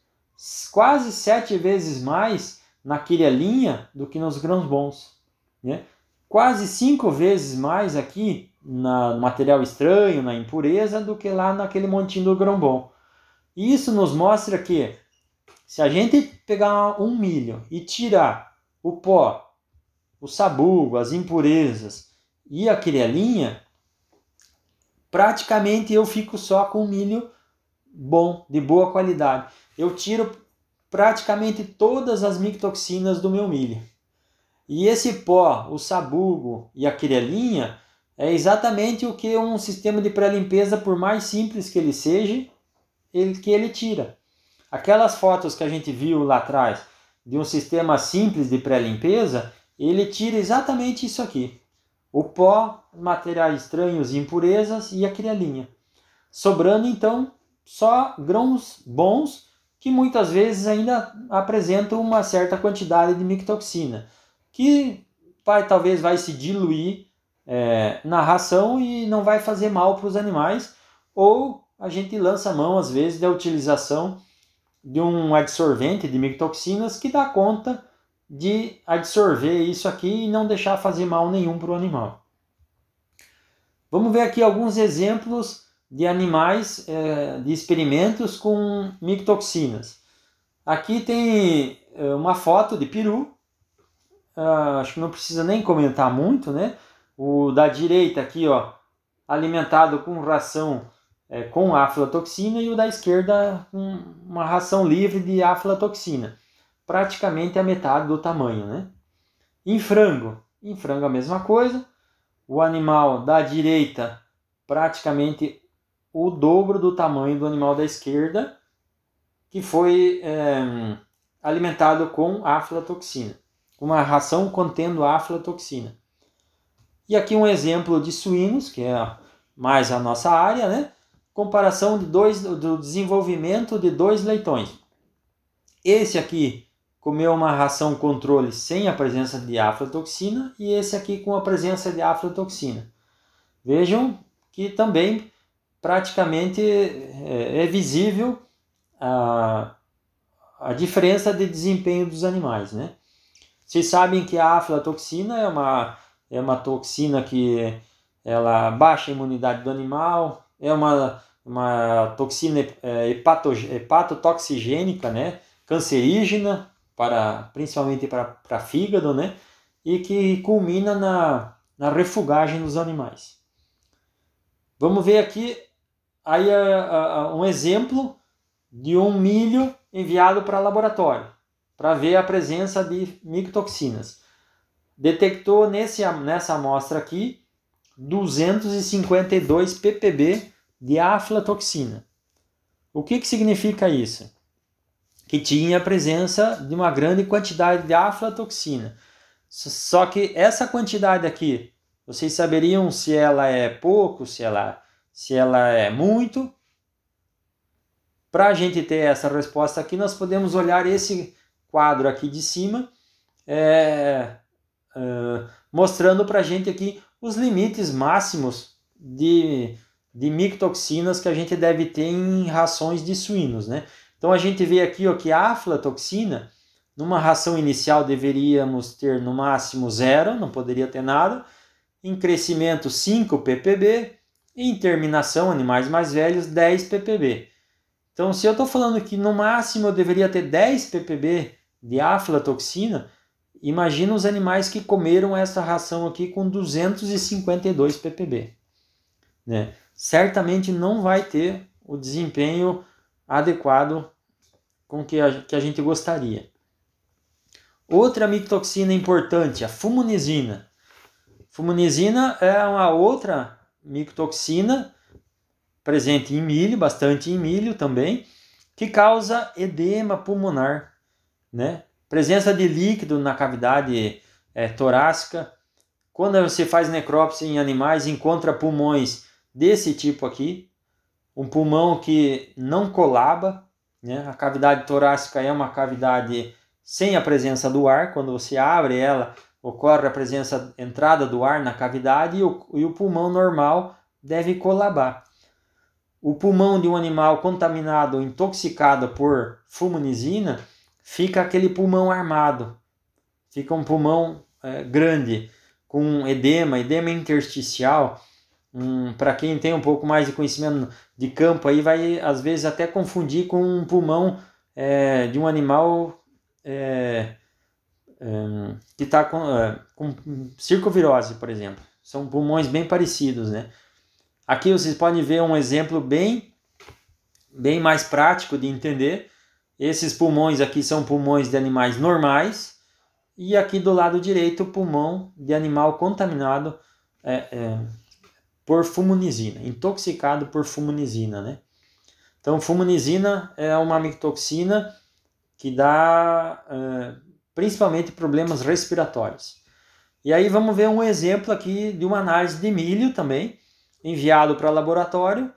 Quase sete vezes mais na quirelinha do que nos grãos bons. Né? quase cinco vezes mais aqui na, no material estranho, na impureza, do que lá naquele montinho do grão bom. Isso nos mostra que se a gente pegar um milho e tirar o pó, o sabugo, as impurezas e a quirelinha, praticamente eu fico só com milho bom, de boa qualidade. Eu tiro praticamente todas as micotoxinas do meu milho. E esse pó, o sabugo e a quirelinha é exatamente o que um sistema de pré-limpeza, por mais simples que ele seja, ele, que ele tira. Aquelas fotos que a gente viu lá atrás de um sistema simples de pré-limpeza, ele tira exatamente isso aqui. O pó, materiais estranhos e impurezas e a crialinha. Sobrando então só grãos bons que muitas vezes ainda apresentam uma certa quantidade de micotoxina, que vai, talvez vai se diluir é, na ração e não vai fazer mal para os animais, ou a gente lança mão às vezes da utilização de um absorvente de micotoxinas que dá conta de absorver isso aqui e não deixar fazer mal nenhum para o animal. Vamos ver aqui alguns exemplos de animais, é, de experimentos com micotoxinas. Aqui tem é, uma foto de peru, ah, acho que não precisa nem comentar muito, né? O da direita aqui, ó, alimentado com ração é, com aflatoxina e o da esquerda com uma ração livre de aflatoxina, praticamente a metade do tamanho, né? Em frango, em frango a mesma coisa, o animal da direita praticamente o dobro do tamanho do animal da esquerda, que foi é, alimentado com aflatoxina, uma ração contendo aflatoxina. E aqui um exemplo de suínos, que é mais a nossa área, né? comparação de dois, do desenvolvimento de dois leitões. Esse aqui comeu uma ração controle sem a presença de aflatoxina e esse aqui com a presença de aflatoxina. Vejam que também praticamente é, é visível a, a diferença de desempenho dos animais. Né? Vocês sabem que a aflatoxina é uma, é uma toxina que ela baixa a imunidade do animal, é uma, uma toxina hepato, hepatotoxigênica, né? cancerígena, para, principalmente para, fígado, né? e que culmina na, na refugagem dos animais. Vamos ver aqui aí um exemplo de um milho enviado para laboratório para ver a presença de micotoxinas. Detectou nesse, nessa amostra aqui 252 ppb de aflatoxina. O que, que significa isso? Que tinha a presença de uma grande quantidade de aflatoxina. Só que essa quantidade aqui, vocês saberiam se ela é pouco, se ela, se ela é muito? Para a gente ter essa resposta aqui, nós podemos olhar esse quadro aqui de cima, é, é, mostrando para a gente aqui os limites máximos de, de micotoxinas que a gente deve ter em rações de suínos, né? Então a gente vê aqui ó, que a aflatoxina, numa ração inicial deveríamos ter no máximo zero, não poderia ter nada. Em crescimento 5 ppb, em terminação, animais mais velhos, 10 ppb. Então se eu estou falando que no máximo eu deveria ter 10 ppb de aflatoxina, Imagina os animais que comeram essa ração aqui com 252 ppb. Né? Certamente não vai ter o desempenho adequado com que a, que a gente gostaria. Outra micotoxina importante, a fumonizina. Fumonizina é uma outra micotoxina presente em milho, bastante em milho também, que causa edema pulmonar, né? Presença de líquido na cavidade é, torácica. Quando você faz necrópsia em animais, encontra pulmões desse tipo aqui. Um pulmão que não colaba. Né? A cavidade torácica é uma cavidade sem a presença do ar. Quando você abre ela, ocorre a presença, entrada do ar na cavidade e o, e o pulmão normal deve colabar. O pulmão de um animal contaminado, intoxicado por fumonizina, fica aquele pulmão armado, fica um pulmão é, grande. com edema, edema intersticial. Um, Para quem tem um pouco mais de conhecimento de campo, aí vai às vezes até confundir com um pulmão é, de um animal é, é, que está com, é, com circovirose, por exemplo. São pulmões bem parecidos, né? Aqui vocês podem ver um exemplo bem, bem mais prático de entender. Esses pulmões aqui são pulmões de animais normais e aqui do lado direito, pulmão de animal contaminado é, é, por fumonizina, intoxicado por fumonizina, né? Então, fumonizina é uma micotoxina que dá é, principalmente problemas respiratórios. E aí vamos ver um exemplo aqui de uma análise de milho também, enviado para laboratório,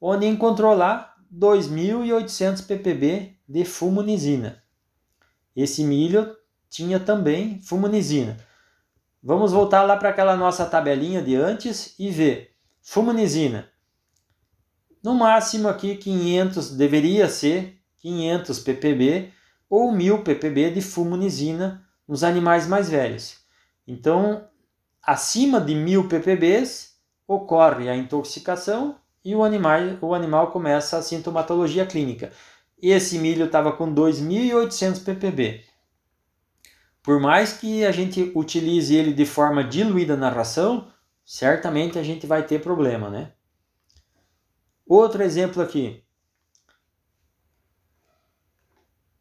onde encontrou lá 2.800 ppb de fumonizina. Esse milho tinha também fumonizina. Vamos voltar lá para aquela nossa tabelinha de antes e ver. Fumonizina. No máximo aqui 500, deveria ser 500 ppb ou 1000 ppb de fumonizina nos animais mais velhos. Então, acima de 1000 ppbs ocorre a intoxicação e o animal, o animal começa a sintomatologia clínica. Esse milho estava com 2.800 ppb. Por mais que a gente utilize ele de forma diluída na ração, certamente a gente vai ter problema, né? Outro exemplo aqui.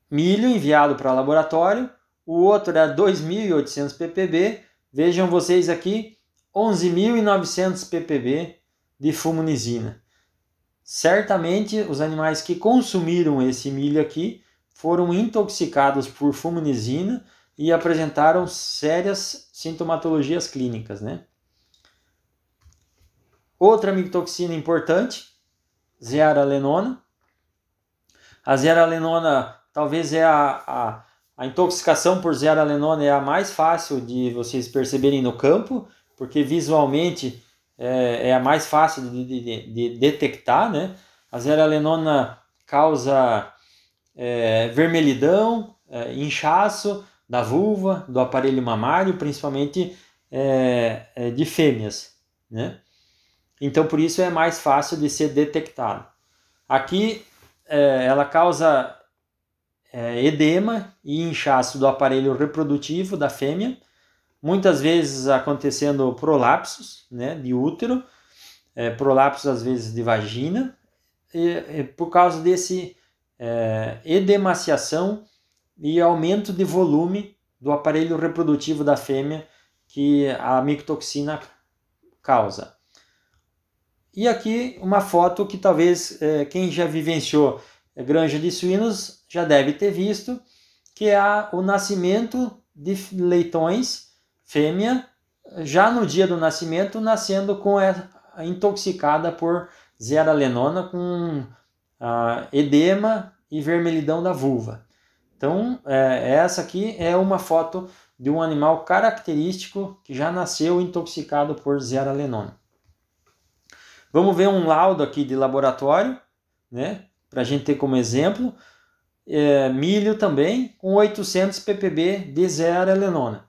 Milho enviado para laboratório, o outro é 2.800 ppb. Vejam vocês aqui, 11.900 ppb de fumonizina. Certamente os animais que consumiram esse milho aqui foram intoxicados por fumonizina e apresentaram sérias sintomatologias clínicas, né? Outra micotoxina importante, zearalenona. A zearalenona talvez é a, a, a intoxicação por zearalenona é a mais fácil de vocês perceberem no campo, porque visualmente é, é a mais fácil de, de, de, detectar, né? A zearalenona causa é, vermelhidão, é, inchaço, da vulva, do aparelho mamário, principalmente é, é, de fêmeas, né? Então, por isso é mais fácil de ser detectado. Aqui, é, ela causa é, edema e inchaço do aparelho reprodutivo da fêmea, muitas vezes acontecendo prolapsos né, de útero, é, prolapsos às vezes de vagina, e, e por causa desse é, edemaciação e aumento de volume do aparelho reprodutivo da fêmea que a micotoxina causa. E aqui uma foto que talvez é, quem já vivenciou granja de suínos já deve ter visto, que é o nascimento de leitões fêmea já no dia do nascimento nascendo com intoxicada por zearalenona com a, edema e vermelhidão da vulva. Então, é, essa aqui é uma foto de um animal característico que já nasceu intoxicado por zearalenona. Vamos ver um laudo aqui de laboratório, né? Para a gente ter como exemplo. É, milho também, com 800 ppb de zearalenona.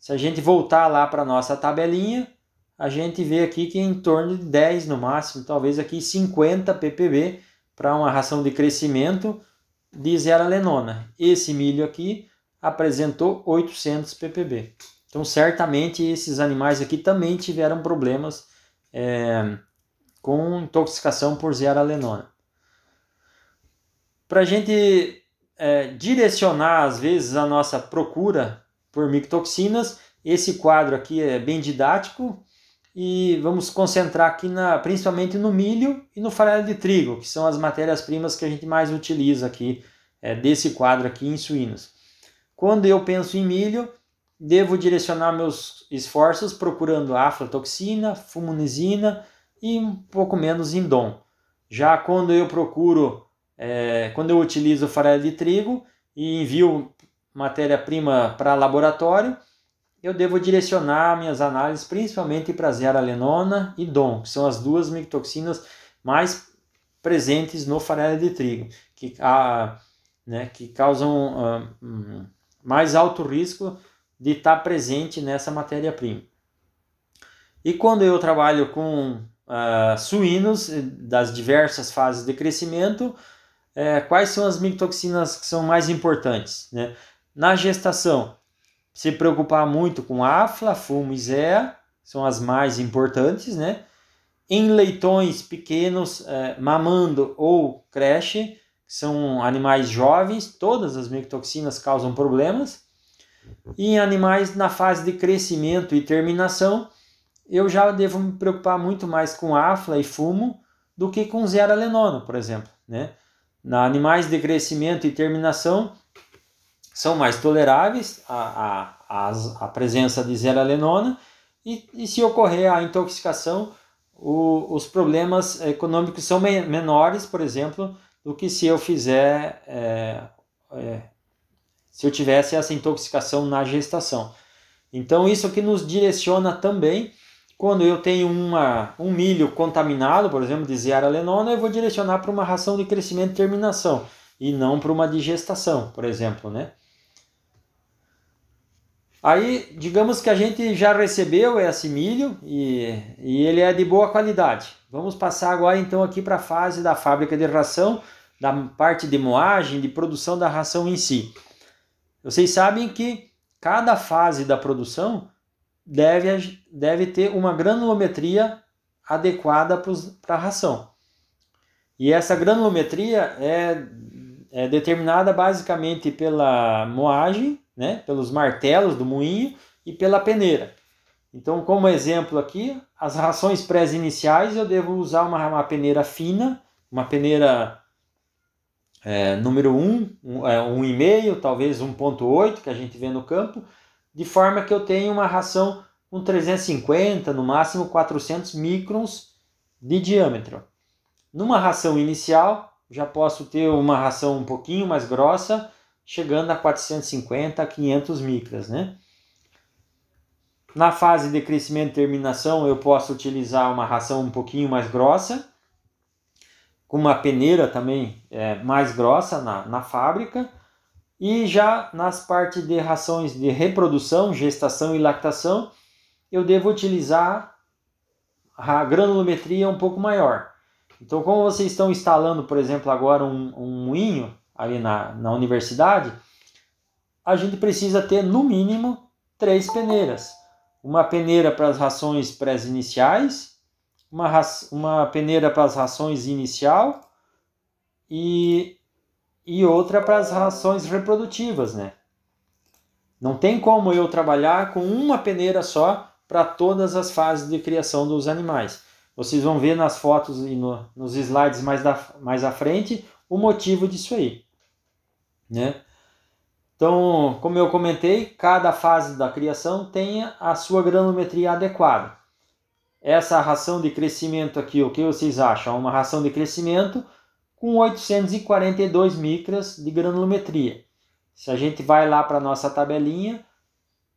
Se a gente voltar lá para a nossa tabelinha, a gente vê aqui que é em torno de 10 no máximo, talvez aqui 50 ppb para uma ração de crescimento de zearalenona. Esse milho aqui apresentou 800 ppb. Então, certamente esses animais aqui também tiveram problemas é, com intoxicação por zearalenona. Para a gente é, direcionar, às vezes, a nossa procura por micotoxinas, esse quadro aqui é bem didático e vamos concentrar aqui na, principalmente no milho e no farelo de trigo, que são as matérias-primas que a gente mais utiliza aqui é, desse quadro aqui em suínos. Quando eu penso em milho, devo direcionar meus esforços procurando aflatoxina, fumonizina e um pouco menos indom. Já quando eu procuro, é, quando eu utilizo farelo de trigo e envio matéria-prima para laboratório, eu devo direcionar minhas análises principalmente para zearalenona e DOM, que são as duas micotoxinas mais presentes no farelo de trigo, que, a, né, que causam uh, um, mais alto risco de estar presente nessa matéria-prima. E quando eu trabalho com uh, suínos das diversas fases de crescimento, é, quais são as micotoxinas que são mais importantes? Né? Na gestação, se preocupar muito com afla, fumo e zea, são as mais importantes, né? Em leitões pequenos, é, mamando ou creche, são animais jovens, todas as micotoxinas causam problemas. E em animais na fase de crescimento e terminação, eu já devo me preocupar muito mais com afla e fumo do que com zeralenona, por exemplo, né? Na animais de crescimento e terminação, são mais toleráveis a, a, a, a presença de zeralenona e, e se ocorrer a intoxicação, o, os problemas econômicos são me, menores, por exemplo, do que se eu fizer, é, é, se eu tivesse essa intoxicação na gestação. Então isso que nos direciona também quando eu tenho uma, um milho contaminado, por exemplo, de zearalenona, eu vou direcionar para uma ração de crescimento e terminação e não para uma digestação, por exemplo, né? Aí, digamos que a gente já recebeu esse milho e, e ele é de boa qualidade. Vamos passar agora então aqui para a fase da fábrica de ração, da parte de moagem, de produção da ração em si. Vocês sabem que cada fase da produção deve, deve ter uma granulometria adequada para a ração. E essa granulometria é, é determinada basicamente pela moagem né, pelos martelos do moinho e pela peneira. Então, como exemplo aqui, as rações pré-iniciais eu devo usar uma, uma peneira fina, uma peneira é, número 1, um, é, 1,5, talvez 1,8 que a gente vê no campo, de forma que eu tenha uma ração com 350, no máximo 400 microns de diâmetro. Numa ração inicial, já posso ter uma ração um pouquinho mais grossa, chegando a 450 a 500 micras, né? Na fase de crescimento e terminação, eu posso utilizar uma ração um pouquinho mais grossa, com uma peneira também é, mais grossa na, na fábrica. E já nas partes de rações de reprodução, gestação e lactação, eu devo utilizar a granulometria um pouco maior. Então, como vocês estão instalando, por exemplo, agora um, um moinho, ali na, na universidade, a gente precisa ter no mínimo três peneiras. Uma peneira para as rações pré-iniciais, uma, uma peneira para as rações inicial e, e outra para as rações reprodutivas, né? Não tem como eu trabalhar com uma peneira só para todas as fases de criação dos animais. Vocês vão ver nas fotos e no, nos slides mais, da, mais à frente o motivo disso aí. Né? Então, como eu comentei, cada fase da criação tem a sua granulometria adequada. Essa ração de crescimento aqui, o que vocês acham? Uma ração de crescimento com 842 micras de granulometria. Se a gente vai lá para a nossa tabelinha,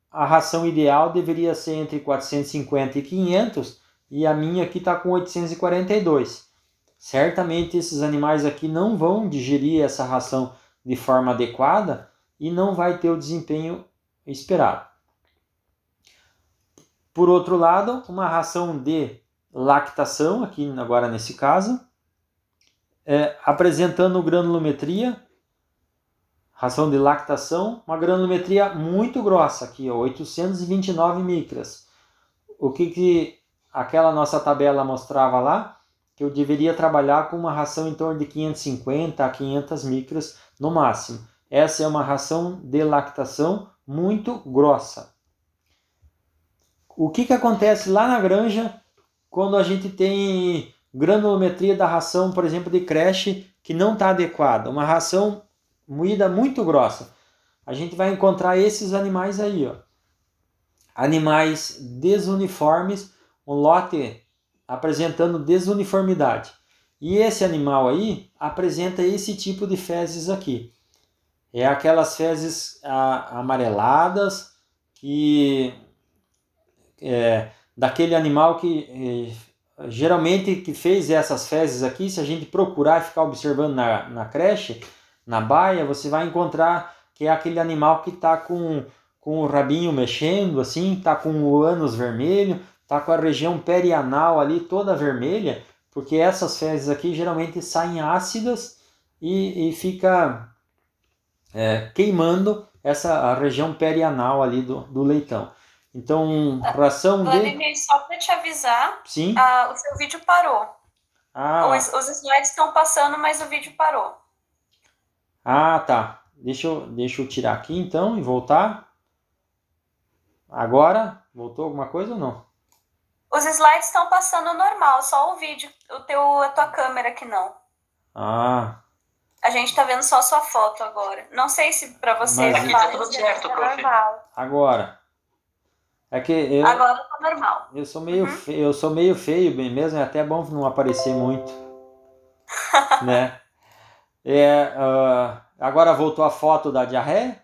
a ração ideal deveria ser entre 450 e 500 e a minha aqui está com 842. Certamente esses animais aqui não vão digerir essa ração de forma adequada e não vai ter o desempenho esperado. Por outro lado, uma ração de lactação, aqui agora nesse caso, é, apresentando granulometria, ração de lactação, uma granulometria muito grossa aqui, ó, 829 micras. O que, que aquela nossa tabela mostrava lá? que eu deveria trabalhar com uma ração em torno de 550 a 500 micras no máximo. Essa é uma ração de lactação muito grossa. O que, que acontece lá na granja quando a gente tem granulometria da ração, por exemplo, de creche que não está adequada? Uma ração moída muito grossa. A gente vai encontrar esses animais aí, ó. Animais desuniformes, um lote apresentando desuniformidade. E esse animal aí apresenta esse tipo de fezes aqui. É aquelas fezes amareladas que é, daquele animal que é, geralmente que fez essas fezes aqui, se a gente procurar e ficar observando na, na creche, na baia, você vai encontrar que é aquele animal que está com, com o rabinho mexendo, assim, está com o ânus vermelho, tá com a região perianal ali toda vermelha, porque essas fezes aqui geralmente saem ácidas e, e fica é, queimando essa a região perianal ali do, do leitão. Então, ração Vladimir, de... só para te avisar, Sim? Ah, o seu vídeo parou. Ah. Os, os slides estão passando, mas o vídeo parou. Ah, tá. Deixa eu, deixa eu tirar aqui então e voltar. Agora, voltou alguma coisa ou não? Os slides estão passando normal, só o vídeo, o teu, a tua câmera que não. Ah. A gente tá vendo só a sua foto agora. Não sei se para você Mas... aqui tá tudo certo, prof. Agora. É que eu, Agora tá normal. Eu sou meio, Uhum. feio, eu sou meio feio bem mesmo, é até bom não aparecer muito, né? É, ah, agora voltou a foto da diarreia.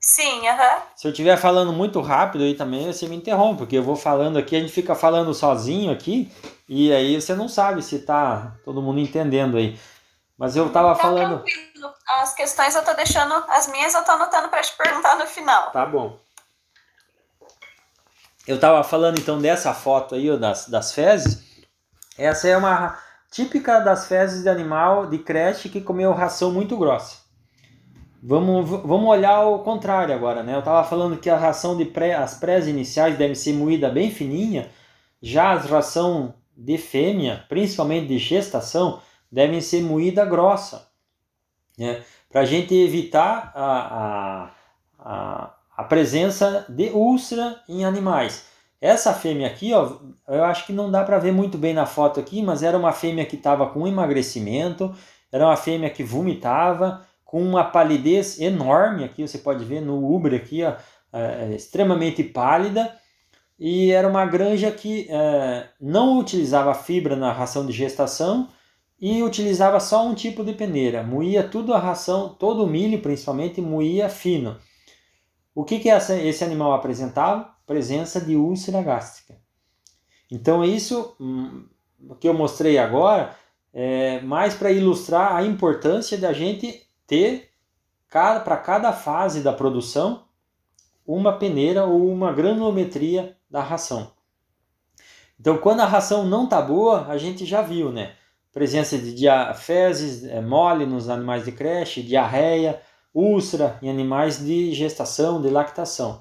Sim, aham. Se eu estiver falando muito rápido aí também, você me interrompe, porque eu vou falando aqui, a gente fica falando sozinho aqui, e aí você não sabe se tá todo mundo entendendo aí. Mas eu tava Tá falando. tranquilo. As questões eu tô deixando, as minhas eu tô anotando para te perguntar no final. Tá bom. Eu tava falando então dessa foto aí, das, das fezes. Essa é uma típica das fezes de animal de creche que comeu ração muito grossa. Vamos, vamos olhar o contrário agora, né? Eu tava falando que a ração de pré, as prés iniciais deve ser moída bem fininha, já as ração de fêmea, principalmente de gestação, devem ser moída grossa, né? Para a gente evitar a, a, a, a presença de úlcera em animais. Essa fêmea aqui, ó, eu acho que não dá para ver muito bem na foto aqui, mas era uma fêmea que estava com emagrecimento, era uma fêmea que vomitava, com uma palidez enorme, aqui você pode ver no ubre aqui, ó, é, extremamente pálida, e era uma granja que é, não utilizava fibra na ração de gestação e utilizava só um tipo de peneira, moía tudo a ração, todo o milho principalmente, moía fino. O que, que esse animal apresentava? Presença de úlcera gástrica. Então isso hum, que eu mostrei agora é mais para ilustrar a importância da gente ter para cada fase da produção uma peneira ou uma granulometria da ração. Então, quando a ração não está boa, a gente já viu, né? Presença de fezes é, mole nos animais de creche, diarreia, úlcera em animais de gestação, de lactação.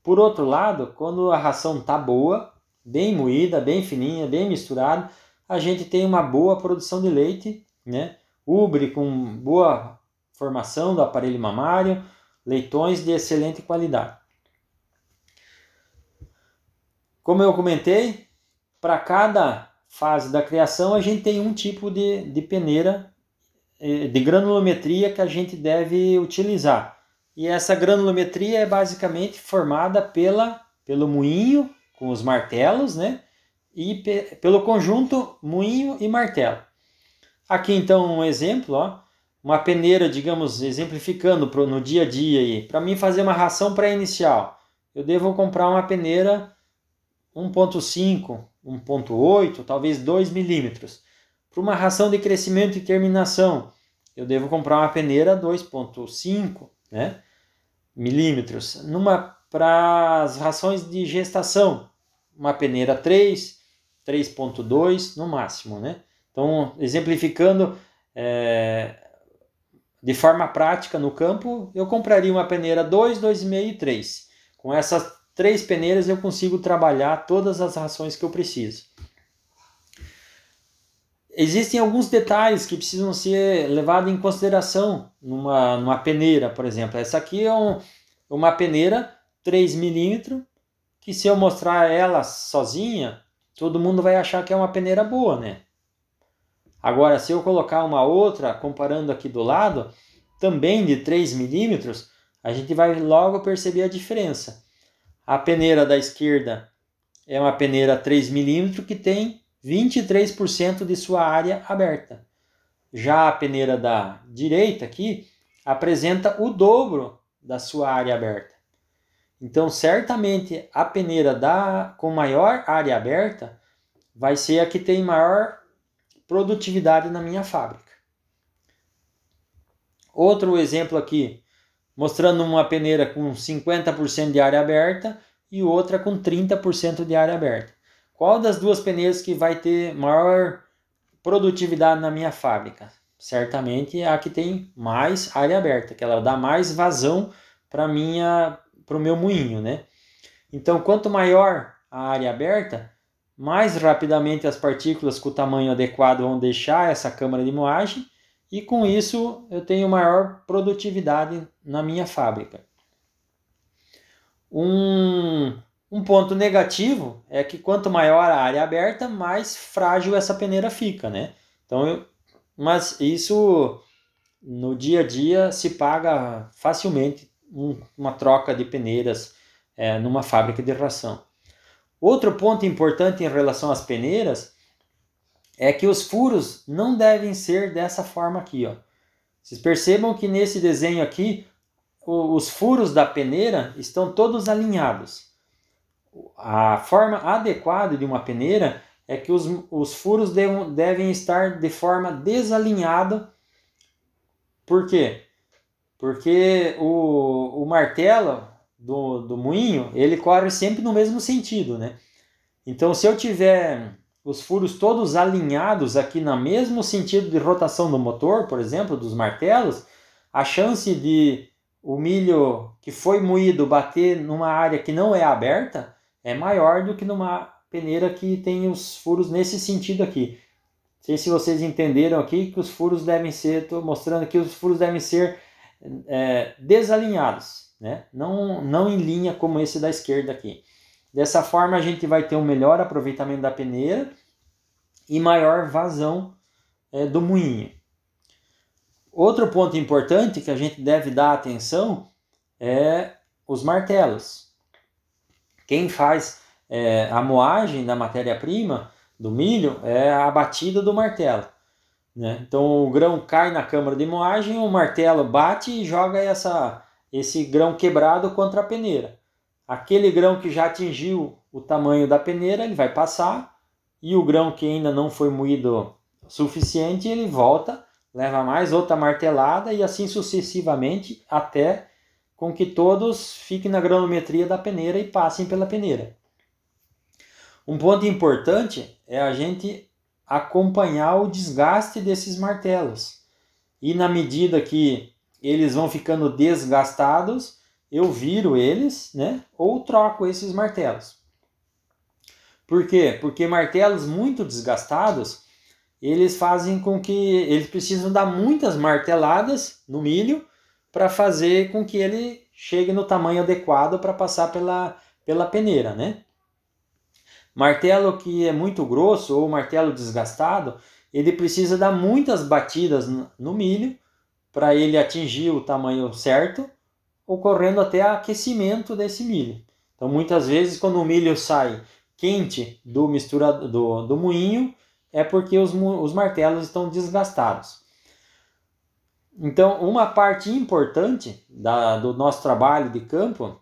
Por outro lado, quando a ração está boa, bem moída, bem fininha, bem misturada, a gente tem uma boa produção de leite, né? Ubre com boa formação do aparelho mamário, leitões de excelente qualidade. Como eu comentei, para cada fase da criação a gente tem um tipo de, de peneira de granulometria que a gente deve utilizar. E essa granulometria é basicamente formada pela, pelo moinho com os martelos, né? E pe, pelo conjunto moinho e martelo. Aqui então um exemplo, ó, uma peneira, digamos, exemplificando pro, no dia a dia. Para mim fazer uma ração pré-inicial, eu devo comprar uma peneira 1.5, 1.8, talvez 2 milímetros. Para uma ração de crescimento e terminação, eu devo comprar uma peneira 2.5 né, milímetros. Numa para as rações de gestação, uma peneira 3, 3.2 no máximo, né? Então, exemplificando é, de forma prática no campo, eu compraria uma peneira 2, 2,5 e 3. Com essas três peneiras eu consigo trabalhar todas as rações que eu preciso. Existem alguns detalhes que precisam ser levados em consideração numa, numa peneira, por exemplo. Essa aqui é um, uma peneira 3 milímetros, que se eu mostrar ela sozinha, todo mundo vai achar que é uma peneira boa, né? Agora, se eu colocar uma outra, comparando aqui do lado, também de 3 milímetros, a gente vai logo perceber a diferença. A peneira da esquerda é uma peneira 3 milímetros que tem 23% de sua área aberta. Já a peneira da direita aqui apresenta o dobro da sua área aberta. Então, certamente a peneira da com maior área aberta vai ser a que tem maior produtividade na minha fábrica. Outro exemplo aqui, mostrando uma peneira com 50% de área aberta e outra com 30% de área aberta. Qual das duas peneiras que vai ter maior produtividade na minha fábrica? Certamente a que tem mais área aberta, que ela dá mais vazão para minha para o meu moinho, né? Então, quanto maior a área aberta, mais rapidamente as partículas com o tamanho adequado vão deixar essa câmara de moagem e com isso eu tenho maior produtividade na minha fábrica. Um, um ponto negativo é que quanto maior a área aberta, mais frágil essa peneira fica, né? Então, eu, mas isso no dia a dia se paga facilmente um, uma troca de peneiras é, numa fábrica de ração. Outro ponto importante em relação às peneiras é que os furos não devem ser dessa forma aqui, ó. Vocês percebam que nesse desenho aqui, os furos da peneira estão todos alinhados. A forma adequada de uma peneira é que os, os furos devem, devem estar de forma desalinhada. Por quê? Porque o, o martelo do, do moinho, ele corre sempre no mesmo sentido, né? Então, se eu tiver os furos todos alinhados aqui no mesmo sentido de rotação do motor, por exemplo, dos martelos, a chance de o milho que foi moído bater numa área que não é aberta é maior do que numa peneira que tem os furos nesse sentido aqui. Não sei se vocês entenderam aqui que os furos devem ser, estou mostrando aqui, os furos devem ser é, desalinhados, né? não, não em linha como esse da esquerda aqui. Dessa forma a gente vai ter um melhor aproveitamento da peneira e maior vazão é, do moinho. Outro ponto importante que a gente deve dar atenção é os martelos. Quem faz é, a moagem da matéria-prima do milho é a batida do martelo. Né? Então o grão cai na câmara de moagem, o martelo bate e joga essa, esse grão quebrado contra a peneira. Aquele grão que já atingiu o tamanho da peneira, ele vai passar, e o grão que ainda não foi moído suficiente, ele volta, leva mais outra martelada e assim sucessivamente até com que todos fiquem na granometria da peneira e passem pela peneira. Um ponto importante é a gente acompanhar o desgaste desses martelos. E na medida que eles vão ficando desgastados, eu viro eles, né? Ou troco esses martelos. Por quê? Porque martelos muito desgastados, eles fazem com que eles precisam dar muitas marteladas no milho para fazer com que ele chegue no tamanho adequado para passar pela, pela peneira, né? Martelo que é muito grosso ou martelo desgastado, ele precisa dar muitas batidas no milho para ele atingir o tamanho certo ocorrendo até aquecimento desse milho. Então, muitas vezes, quando o milho sai quente do mistura do, do moinho, é porque os, os martelos estão desgastados. Então, uma parte importante da, do nosso trabalho de campo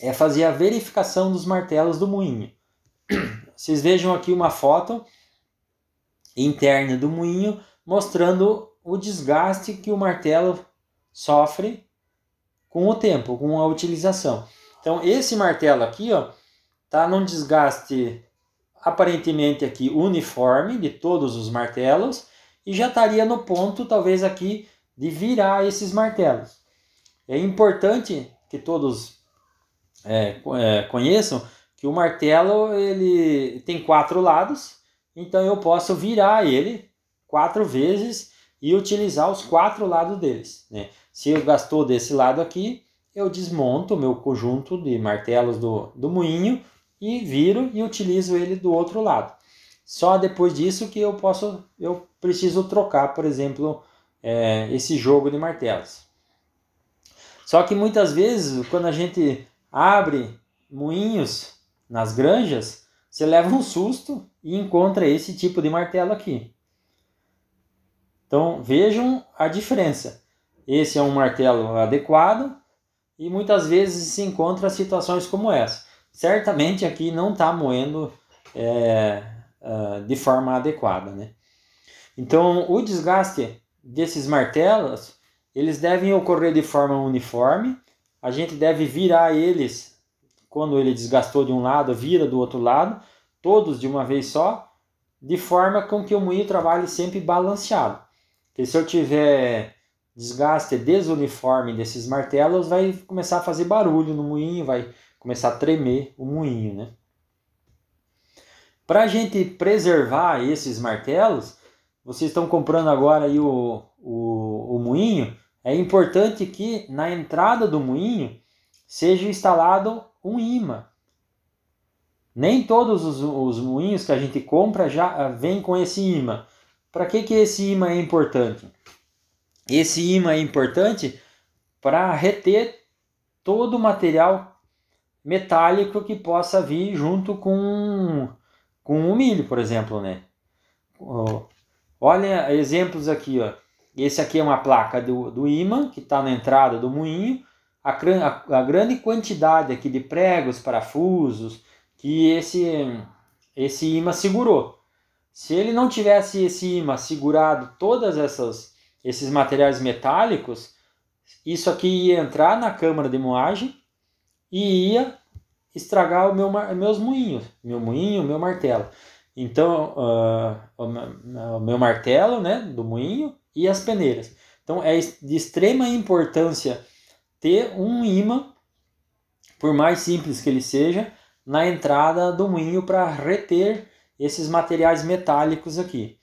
é fazer a verificação dos martelos do moinho. Vocês vejam aqui uma foto interna do moinho mostrando o desgaste que o martelo sofre com o tempo, com a utilização. Então esse martelo aqui, ó, tá num desgaste aparentemente aqui uniforme de todos os martelos e já estaria no ponto talvez aqui de virar esses martelos. É importante que todos é, é, conheçam que o martelo ele tem quatro lados, então eu posso virar ele quatro vezes e utilizar os quatro lados deles. Né? Se eu gastou desse lado aqui, eu desmonto o meu conjunto de martelos do, do moinho e viro e utilizo ele do outro lado. Só depois disso que eu posso, eu preciso trocar, por exemplo, é, esse jogo de martelos. Só que muitas vezes, quando a gente abre moinhos nas granjas, você leva um susto e encontra esse tipo de martelo aqui. Então vejam a diferença. Esse é um martelo adequado e muitas vezes se encontra situações como essa. Certamente aqui não está moendo é, uh, de forma adequada, né? Então o desgaste desses martelos eles devem ocorrer de forma uniforme. A gente deve virar eles quando ele desgastou de um lado, vira do outro lado, todos de uma vez só, de forma com que o moinho trabalhe sempre balanceado. Porque se eu tiver desgaste desuniforme desses martelos, vai começar a fazer barulho no moinho, vai começar a tremer o moinho, né? Para a gente preservar esses martelos, vocês estão comprando agora aí o, o, o moinho, é importante que na entrada do moinho seja instalado um imã. Nem todos os, os moinhos que a gente compra já vêm com esse imã. Para que, que esse imã é importante? Esse imã é importante para reter todo o material metálico que possa vir junto com, com o milho, por exemplo, né? Olha exemplos aqui, ó. Esse aqui é uma placa do, do imã que está na entrada do moinho. A, a, grande quantidade aqui de pregos, parafusos que esse, esse imã segurou. Se ele não tivesse esse imã segurado todas essas esses materiais metálicos, isso aqui ia entrar na câmara de moagem e ia estragar o meu, meus moinhos, meu moinho, meu martelo. Então, uh, o meu martelo, né, do moinho e as peneiras. Então, é de extrema importância ter um imã, por mais simples que ele seja, na entrada do moinho para reter esses materiais metálicos aqui.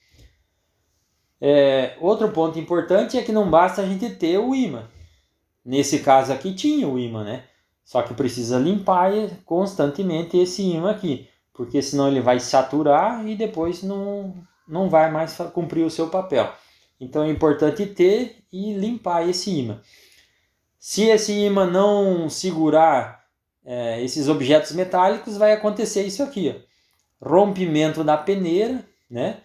É, outro ponto importante é que não basta a gente ter o imã. Nesse caso aqui tinha o imã, né? Só que precisa limpar constantemente esse imã aqui, porque senão ele vai saturar e depois não, não vai mais cumprir o seu papel. Então é importante ter e limpar esse imã. Se esse imã não segurar é, esses objetos metálicos, vai acontecer isso aqui, ó. rompimento da peneira, né?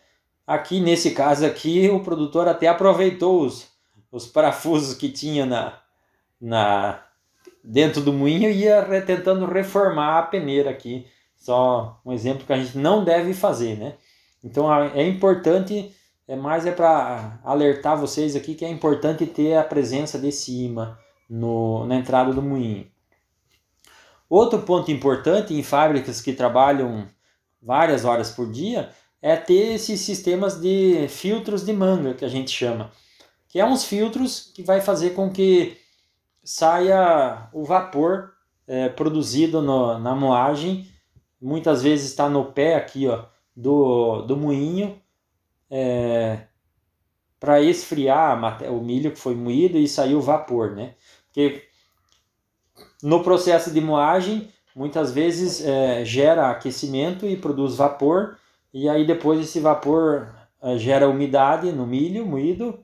Aqui nesse caso aqui, o produtor até aproveitou os, os parafusos que tinha na, na dentro do moinho e ia tentando reformar a peneira aqui. Só um exemplo que a gente não deve fazer, né? Então é importante, é mais é para alertar vocês aqui que é importante ter a presença desse imã no, na entrada do moinho. Outro ponto importante em fábricas que trabalham várias horas por dia é ter esses sistemas de filtros de manga, que a gente chama. Que é uns filtros que vai fazer com que saia o vapor é, produzido no, na moagem. Muitas vezes está no pé aqui ó, do, do moinho. É, para esfriar o milho que foi moído e sair o vapor, né? Porque no processo de moagem, muitas vezes é, gera aquecimento e produz vapor, e aí depois esse vapor uh, gera umidade no milho moído,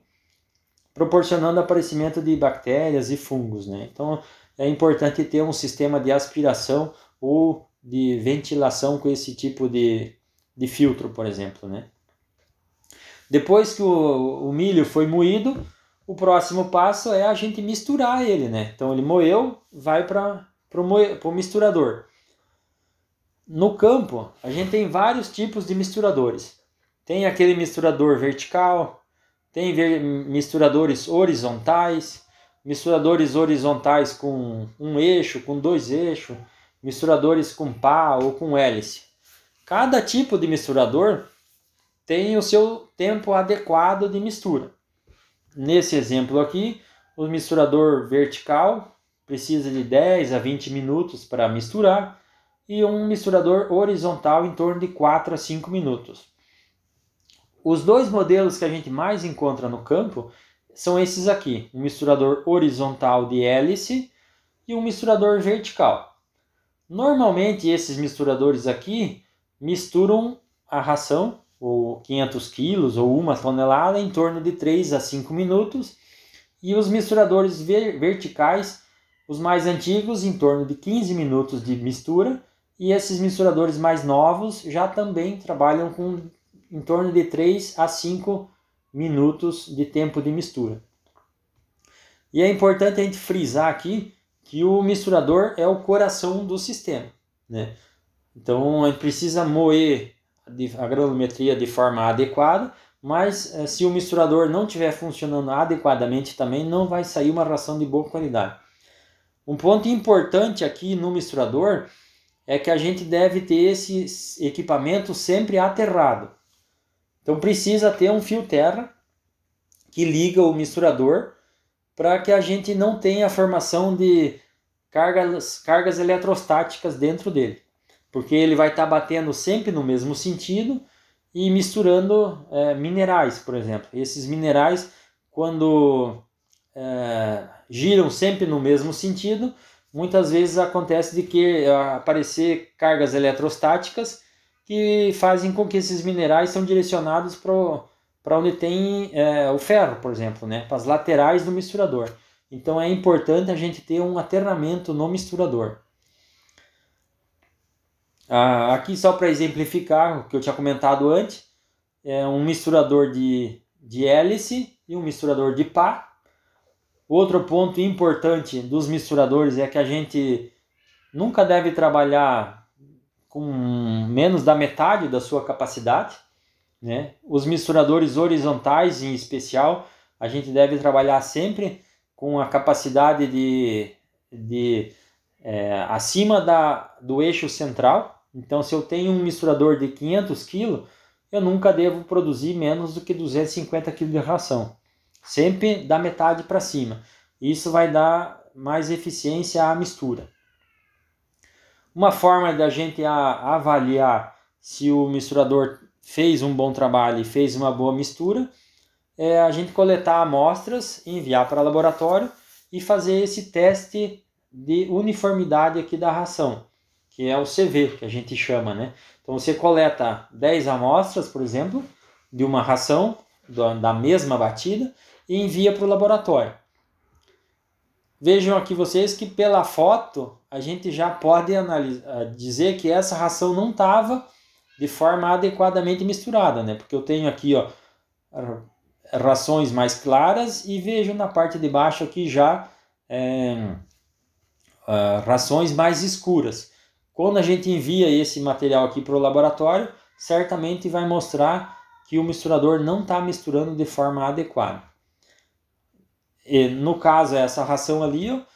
proporcionando aparecimento de bactérias e fungos. Né? Então é importante ter um sistema de aspiração ou de ventilação com esse tipo de, de filtro, por exemplo. Né? Depois que o, o milho foi moído, o próximo passo é a gente misturar ele. Né? Então ele moeu, vai para o misturador. No campo, a gente tem vários tipos de misturadores. Tem aquele misturador vertical, tem misturadores horizontais, misturadores horizontais com um eixo, com dois eixos, misturadores com pá ou com hélice. Cada tipo de misturador tem o seu tempo adequado de mistura. Nesse exemplo aqui, o misturador vertical precisa de 10 a 20 minutos para misturar e um misturador horizontal em torno de 4 a 5 minutos. Os dois modelos que a gente mais encontra no campo são esses aqui, um misturador horizontal de hélice e um misturador vertical. Normalmente esses misturadores aqui misturam a ração, ou 500 quilos ou uma tonelada, em torno de 3 a 5 minutos, e os misturadores verticais, os mais antigos, em torno de 15 minutos de mistura, e esses misturadores mais novos já também trabalham com em torno de 3 a 5 minutos de tempo de mistura. E é importante a gente frisar aqui que o misturador é o coração do sistema. Né? Então a gente precisa moer a granulometria de forma adequada, mas eh, se o misturador não estiver funcionando adequadamente também não vai sair uma ração de boa qualidade. Um ponto importante aqui no misturador é que a gente deve ter esse equipamento sempre aterrado. Então precisa ter um fio terra que liga o misturador para que a gente não tenha a formação de cargas, cargas eletrostáticas dentro dele, porque ele vai estar tá batendo sempre no mesmo sentido e misturando é, minerais, por exemplo. Esses minerais, quando é, giram sempre no mesmo sentido, muitas vezes acontece de que aparecer cargas eletrostáticas que fazem com que esses minerais são direcionados para onde tem é, o ferro, por exemplo, né? para as laterais do misturador. Então é importante a gente ter um aterramento no misturador. Ah, aqui só para exemplificar o que eu tinha comentado antes, é um misturador de, de hélice e um misturador de pá. Outro ponto importante dos misturadores é que a gente nunca deve trabalhar com menos da metade da sua capacidade. Né? Os misturadores horizontais, em especial, a gente deve trabalhar sempre com a capacidade de, de é, acima da, do eixo central. Então, se eu tenho um misturador de 500 kg, eu nunca devo produzir menos do que 250 kg de ração. Sempre da metade para cima. Isso vai dar mais eficiência à mistura. Uma forma da gente a, avaliar se o misturador fez um bom trabalho e fez uma boa mistura é a gente coletar amostras, enviar para o laboratório e fazer esse teste de uniformidade aqui da ração, que é o CV, que a gente chama, né? Então você coleta 10 amostras, por exemplo, de uma ração da mesma batida e envia para o laboratório. Vejam aqui vocês que pela foto a gente já pode analisar, dizer que essa ração não estava de forma adequadamente misturada, né? Porque eu tenho aqui, ó, rações mais claras e vejo na parte de baixo aqui já é, rações mais escuras. Quando a gente envia esse material aqui para o laboratório, certamente vai mostrar que o misturador não está misturando de forma adequada. E, no caso, essa ração ali ó,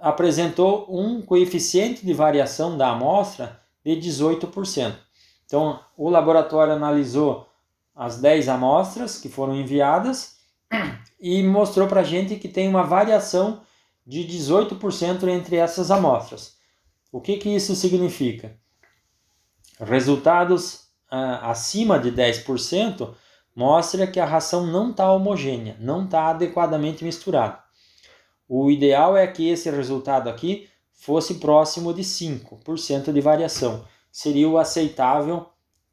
apresentou um coeficiente de variação da amostra de 18%. Então, o laboratório analisou as 10 amostras que foram enviadas e mostrou para a gente que tem uma variação de 18% entre essas amostras. O que, que isso significa? Resultados ah, acima de 10% mostra que a ração não está homogênea, não está adequadamente misturada. O ideal é que esse resultado aqui fosse próximo de 5% de variação. Seria o aceitável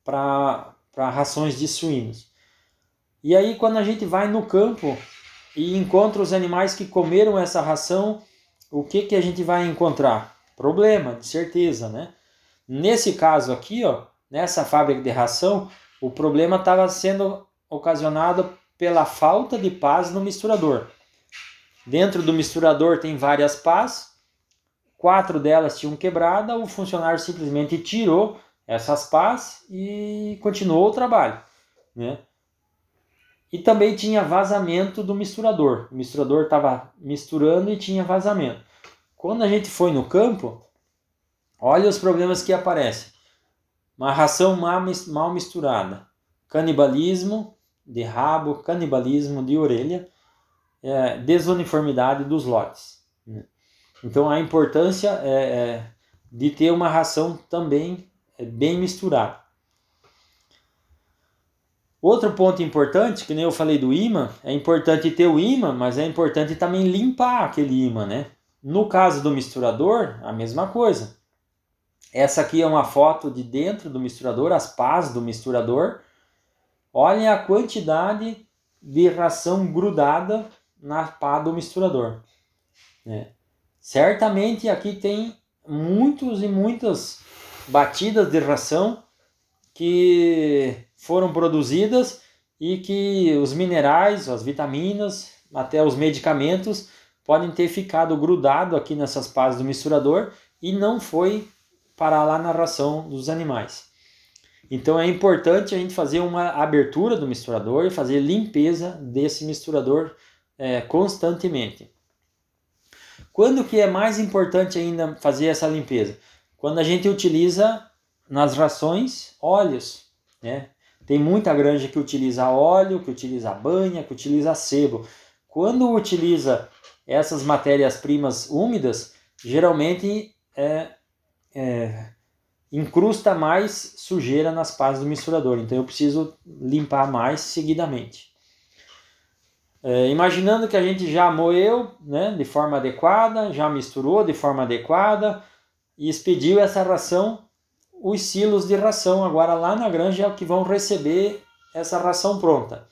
para rações de suínos. E aí, quando a gente vai no campo e encontra os animais que comeram essa ração, o que, que a gente vai encontrar? Problema, de certeza, né? Nesse caso aqui, ó, nessa fábrica de ração, o problema estava sendo ocasionado pela falta de pás no misturador. Dentro do misturador tem várias pás, quatro delas tinham quebrada, o funcionário simplesmente tirou essas pás e continuou o trabalho, né? E também tinha vazamento do misturador. O misturador estava misturando e tinha vazamento. Quando a gente foi no campo, olha os problemas que aparecem. Uma ração mal misturada, canibalismo de rabo, canibalismo de orelha, é, desuniformidade dos lotes. Né? Então a importância é, é, de ter uma ração também é bem misturado. Outro ponto importante, que nem eu falei do imã, é importante ter o imã, mas é importante também limpar aquele imã, né? No caso do misturador, a mesma coisa. Essa aqui é uma foto de dentro do misturador, as pás do misturador. Olhem a quantidade de ração grudada na pá do misturador. Né? Certamente aqui tem muitos e muitas batidas de ração que foram produzidas e que os minerais, as vitaminas, até os medicamentos podem ter ficado grudado aqui nessas pás do misturador e não foi parar lá na ração dos animais. Então é importante a gente fazer uma abertura do misturador e fazer limpeza desse misturador é, constantemente. Quando que é mais importante ainda fazer essa limpeza? quando a gente utiliza nas rações óleos, né? Tem muita granja que utiliza óleo, que utiliza banha, que utiliza sebo. Quando utiliza essas matérias-primas úmidas, geralmente é, é, incrusta mais sujeira nas pás do misturador. Então eu preciso limpar mais seguidamente. É, imaginando que a gente já moeu né, de forma adequada, já misturou de forma adequada e expediu essa ração os silos de ração agora lá na granja é o que vão receber essa ração pronta.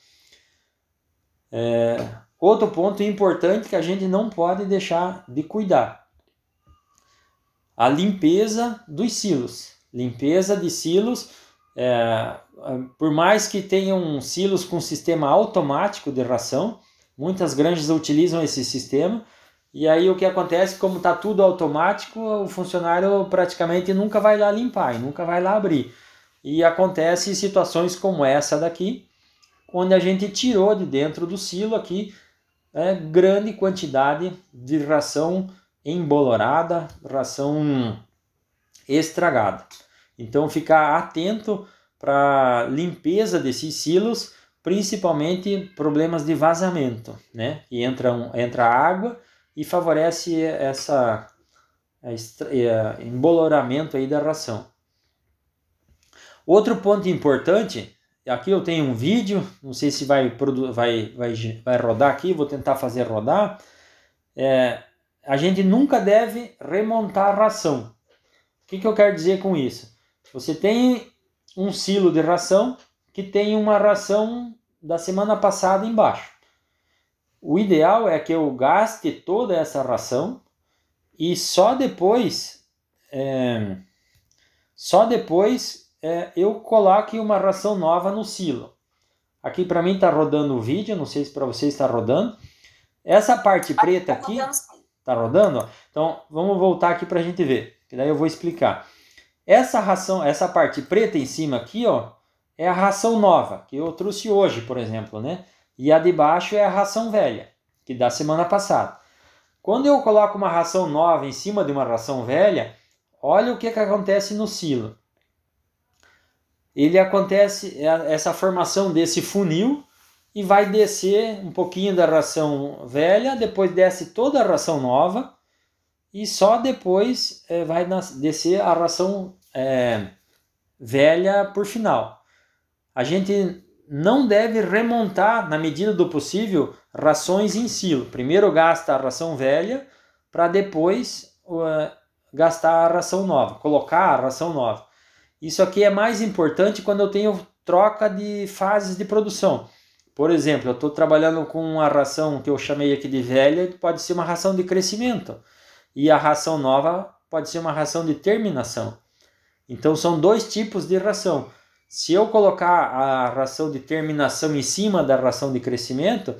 É, outro ponto importante que a gente não pode deixar de cuidar: a limpeza dos silos. Limpeza de silos, é, por mais que tenham silos com sistema automático de ração, muitas granjas utilizam esse sistema e aí o que acontece, como está tudo automático, o funcionário praticamente nunca vai lá limpar e nunca vai lá abrir. E acontece situações como essa daqui, onde a gente tirou de dentro do silo aqui é, grande quantidade de ração embolorada, ração estragada. Então ficar atento para limpeza desses silos, principalmente problemas de vazamento, né? E entra, entra água e favorece essa emboloramento aí da ração. Outro ponto importante, aqui eu tenho um vídeo, não sei se vai, vai, vai, vai rodar aqui, vou tentar fazer rodar. É, a gente nunca deve remontar a ração. O que, que eu quero dizer com isso? Você tem um silo de ração que tem uma ração da semana passada embaixo. O ideal é que eu gaste toda essa ração e só depois, é, só depois é, eu coloque uma ração nova no silo. Aqui para mim está rodando o vídeo, não sei se para vocês está rodando. Essa parte preta aqui está rodando. Então vamos voltar aqui para a gente ver, que daí eu vou explicar. Essa ração, essa parte preta em cima aqui, ó, é a ração nova que eu trouxe hoje, por exemplo, né? E a de baixo é a ração velha, que da semana passada. Quando eu coloco uma ração nova em cima de uma ração velha, olha o que, que acontece no silo. Ele acontece é, essa formação desse funil e vai descer um pouquinho da ração velha, depois desce toda a ração nova e só depois é, vai descer a ração é, velha por final. A gente não deve remontar, na medida do possível, rações em silo. Primeiro gasta a ração velha para depois uh, gastar a ração nova, colocar a ração nova. Isso aqui é mais importante quando eu tenho troca de fases de produção. Por exemplo, eu estou trabalhando com uma ração que eu chamei aqui de velha, que pode ser uma ração de crescimento. E a ração nova pode ser uma ração de terminação. Então são dois tipos de ração. Se eu colocar a ração de terminação em cima da ração de crescimento,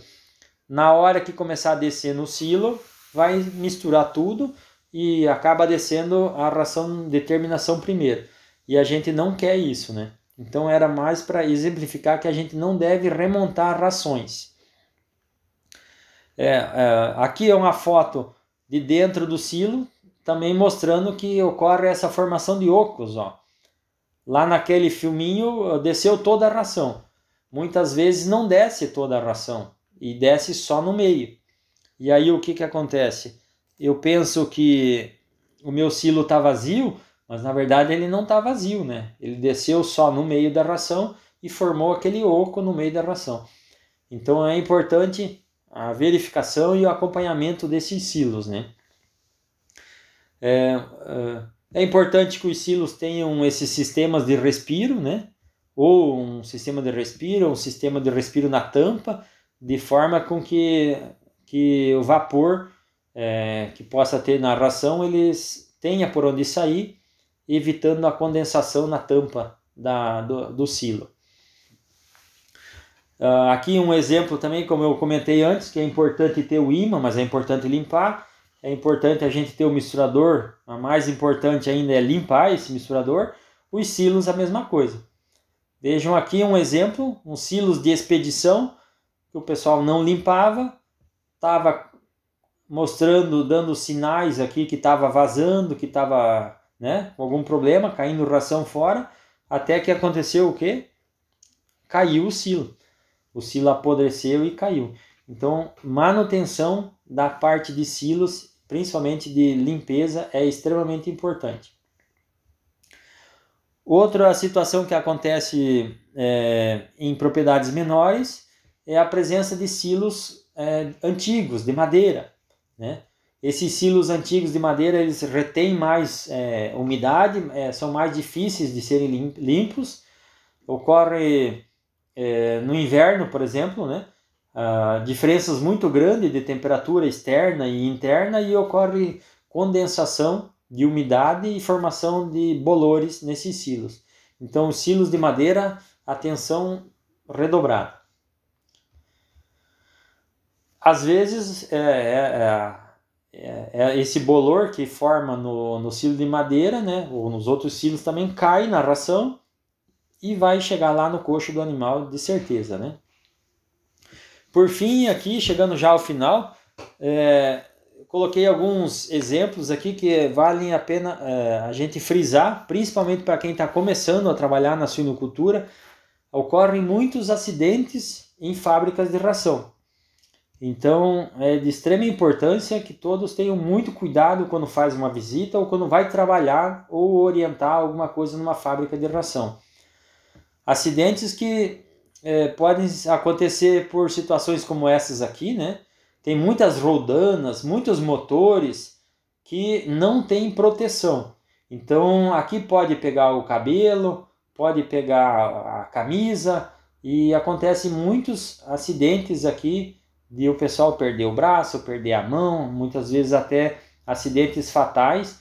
na hora que começar a descer no silo, vai misturar tudo e acaba descendo a ração de terminação primeiro. E a gente não quer isso, né? Então era mais para exemplificar que a gente não deve remontar rações. É, é, aqui é uma foto de dentro do silo, também mostrando que ocorre essa formação de ocos, ó. Lá naquele filminho desceu toda a ração. Muitas vezes não desce toda a ração e desce só no meio. E aí o que, que acontece? Eu penso que o meu silo está vazio, mas na verdade ele não está vazio, né? Ele desceu só no meio da ração e formou aquele oco no meio da ração. Então é importante a verificação e o acompanhamento desses silos, né? É, é é importante que os silos tenham esses sistemas de respiro, né? Ou um sistema de respiro, um sistema de respiro na tampa, de forma com que, que o vapor é, que possa ter na ração eles tenha por onde sair, evitando a condensação na tampa da, do, do silo. Uh, aqui um exemplo também, como eu comentei antes, que é importante ter o imã, mas é importante limpar é importante a gente ter o misturador, a mais importante ainda é limpar esse misturador. Os silos a mesma coisa. Vejam aqui um exemplo, um silos de expedição que o pessoal não limpava, estava mostrando, dando sinais aqui que estava vazando, que estava né? Com algum problema, caindo ração fora, até que aconteceu o quê? Caiu o silo. O silo apodreceu e caiu. Então, manutenção da parte de silos, principalmente de limpeza, é extremamente importante. Outra situação que acontece é, em propriedades menores é a presença de silos é, antigos, de madeira. Né? Esses silos antigos de madeira eles retêm mais é, umidade, é, são mais difíceis de serem limpos. Ocorre é, no inverno, por exemplo, né? Ah, diferenças muito grandes de temperatura externa e interna e ocorre condensação de umidade e formação de bolores nesses silos. Então, os silos de madeira, atenção redobrada. Às vezes, é, é, é, é, esse bolor que forma no, no silo de madeira, né, ou nos outros silos também, cai na ração e vai chegar lá no coxo do animal de certeza. Né? Por fim, aqui, chegando já ao final, é, coloquei alguns exemplos aqui que valem a pena é, a gente frisar, principalmente para quem está começando a trabalhar na suinocultura. Ocorrem muitos acidentes em fábricas de ração. Então é de extrema importância que todos tenham muito cuidado quando faz uma visita ou quando vai trabalhar ou orientar alguma coisa numa fábrica de ração. Acidentes que é, podem acontecer por situações como essas aqui, né? Tem muitas roldanas, muitos motores que não têm proteção. Então aqui pode pegar o cabelo, pode pegar a camisa e acontece muitos acidentes aqui de o pessoal perder o braço, perder a mão, muitas vezes até acidentes fatais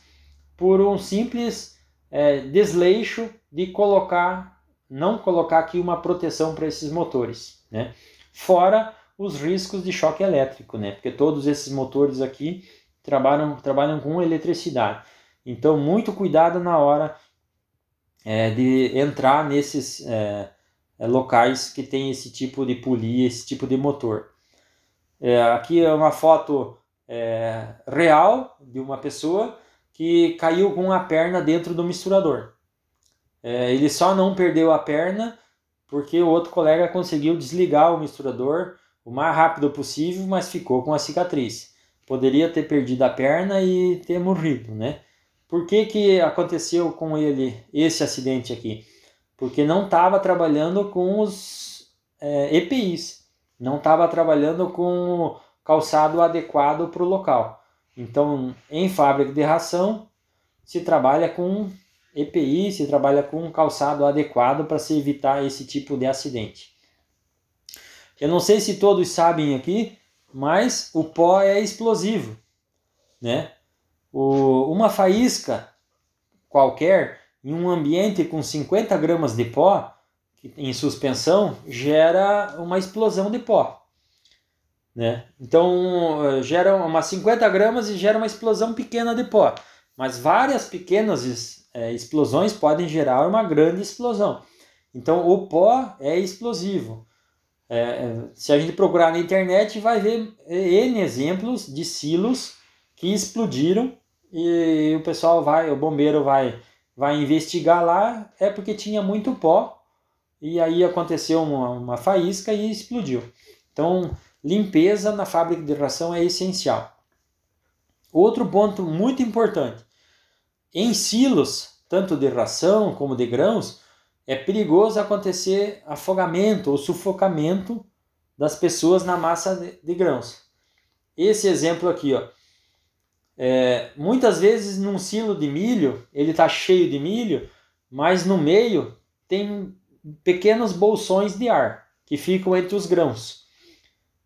por um simples é, desleixo de colocar, não colocar aqui uma proteção para esses motores, né? Fora os riscos de choque elétrico, né? Porque todos esses motores aqui trabalham, trabalham com eletricidade. Então, muito cuidado na hora é, de entrar nesses é, é, locais que tem esse tipo de polia, esse tipo de motor. É, aqui é uma foto é, real de uma pessoa que caiu com a perna dentro do misturador. É, ele só não perdeu a perna porque o outro colega conseguiu desligar o misturador o mais rápido possível, mas ficou com a cicatriz. Poderia ter perdido a perna e ter morrido, né? Por que, que aconteceu com ele esse acidente aqui? Porque não estava trabalhando com os é, EPIs, não estava trabalhando com calçado adequado para o local. Então, em fábrica de ração, se trabalha com EPI, se trabalha com calçado adequado para se evitar esse tipo de acidente. Eu não sei se todos sabem aqui, mas o pó é explosivo, né? O, uma faísca qualquer em um ambiente com 50 gramas de pó em suspensão gera uma explosão de pó. Né? Então gera umas 50 gramas e gera uma explosão pequena de pó. Mas várias pequenas é, explosões podem gerar uma grande explosão. Então o pó é explosivo. É, se a gente procurar na internet, vai ver N exemplos de silos que explodiram e o pessoal vai, o bombeiro vai, vai investigar lá, é porque tinha muito pó e aí aconteceu uma, uma faísca e explodiu. Então, limpeza na fábrica de ração é essencial. Outro ponto muito importante: em silos, tanto de ração como de grãos, é perigoso acontecer afogamento ou sufocamento das pessoas na massa de, de grãos. Esse exemplo aqui, ó, é, muitas vezes num silo de milho, ele está cheio de milho, mas no meio tem pequenos bolsões de ar que ficam entre os grãos.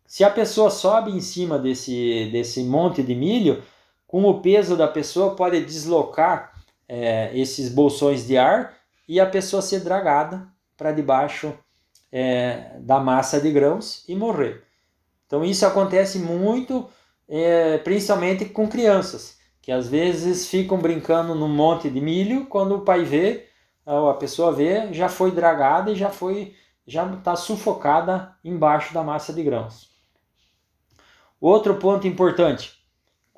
Se a pessoa sobe em cima desse, desse monte de milho, com o peso da pessoa pode deslocar é, esses bolsões de ar e a pessoa ser dragada para debaixo é, da massa de grãos e morrer. Então isso acontece muito, é, principalmente com crianças, que às vezes ficam brincando no monte de milho, quando o pai vê, a pessoa vê, já foi dragada e já foi já está sufocada embaixo da massa de grãos. Outro ponto importante,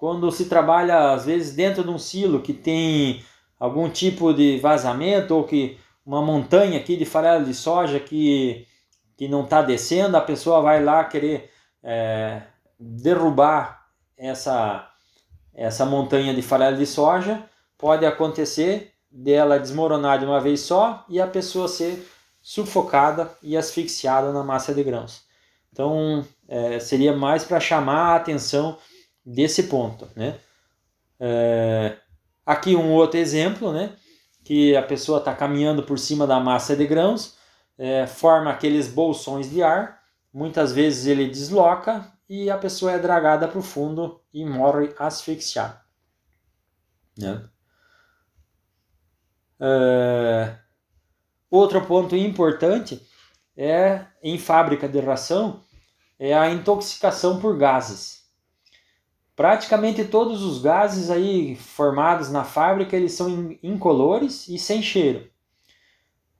quando se trabalha às vezes dentro de um silo que tem algum tipo de vazamento ou que uma montanha aqui de farelo de soja que, que não está descendo, a pessoa vai lá querer é, derrubar essa, essa montanha de farelo de soja, pode acontecer dela desmoronar de uma vez só e a pessoa ser sufocada e asfixiada na massa de grãos. Então, é, seria mais para chamar a atenção desse ponto, né? É, aqui um outro exemplo, né? Que a pessoa está caminhando por cima da massa de grãos, é, forma aqueles bolsões de ar, muitas vezes ele desloca e a pessoa é dragada para o fundo e morre asfixiada. Né? É, outro ponto importante é em fábrica de ração é a intoxicação por gases. Praticamente todos os gases aí formados na fábrica eles são incolores e sem cheiro.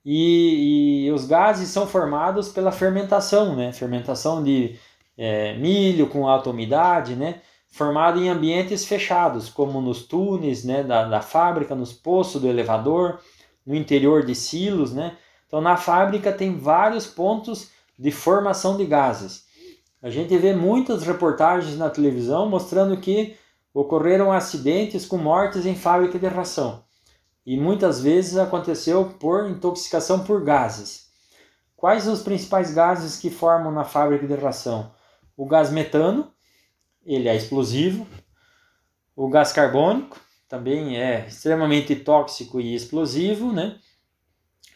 E, e os gases são formados pela fermentação, né? Fermentação de é, milho com alta umidade, né? Formado em ambientes fechados, como nos túneis né, da, da fábrica, nos poços do elevador, no interior de silos, né? Então na fábrica tem vários pontos de formação de gases. A gente vê muitas reportagens na televisão mostrando que ocorreram acidentes com mortes em fábrica de ração. E muitas vezes aconteceu por intoxicação por gases. Quais os principais gases que formam na fábrica de ração? O gás metano, ele é explosivo. O gás carbônico, também é extremamente tóxico e explosivo, né?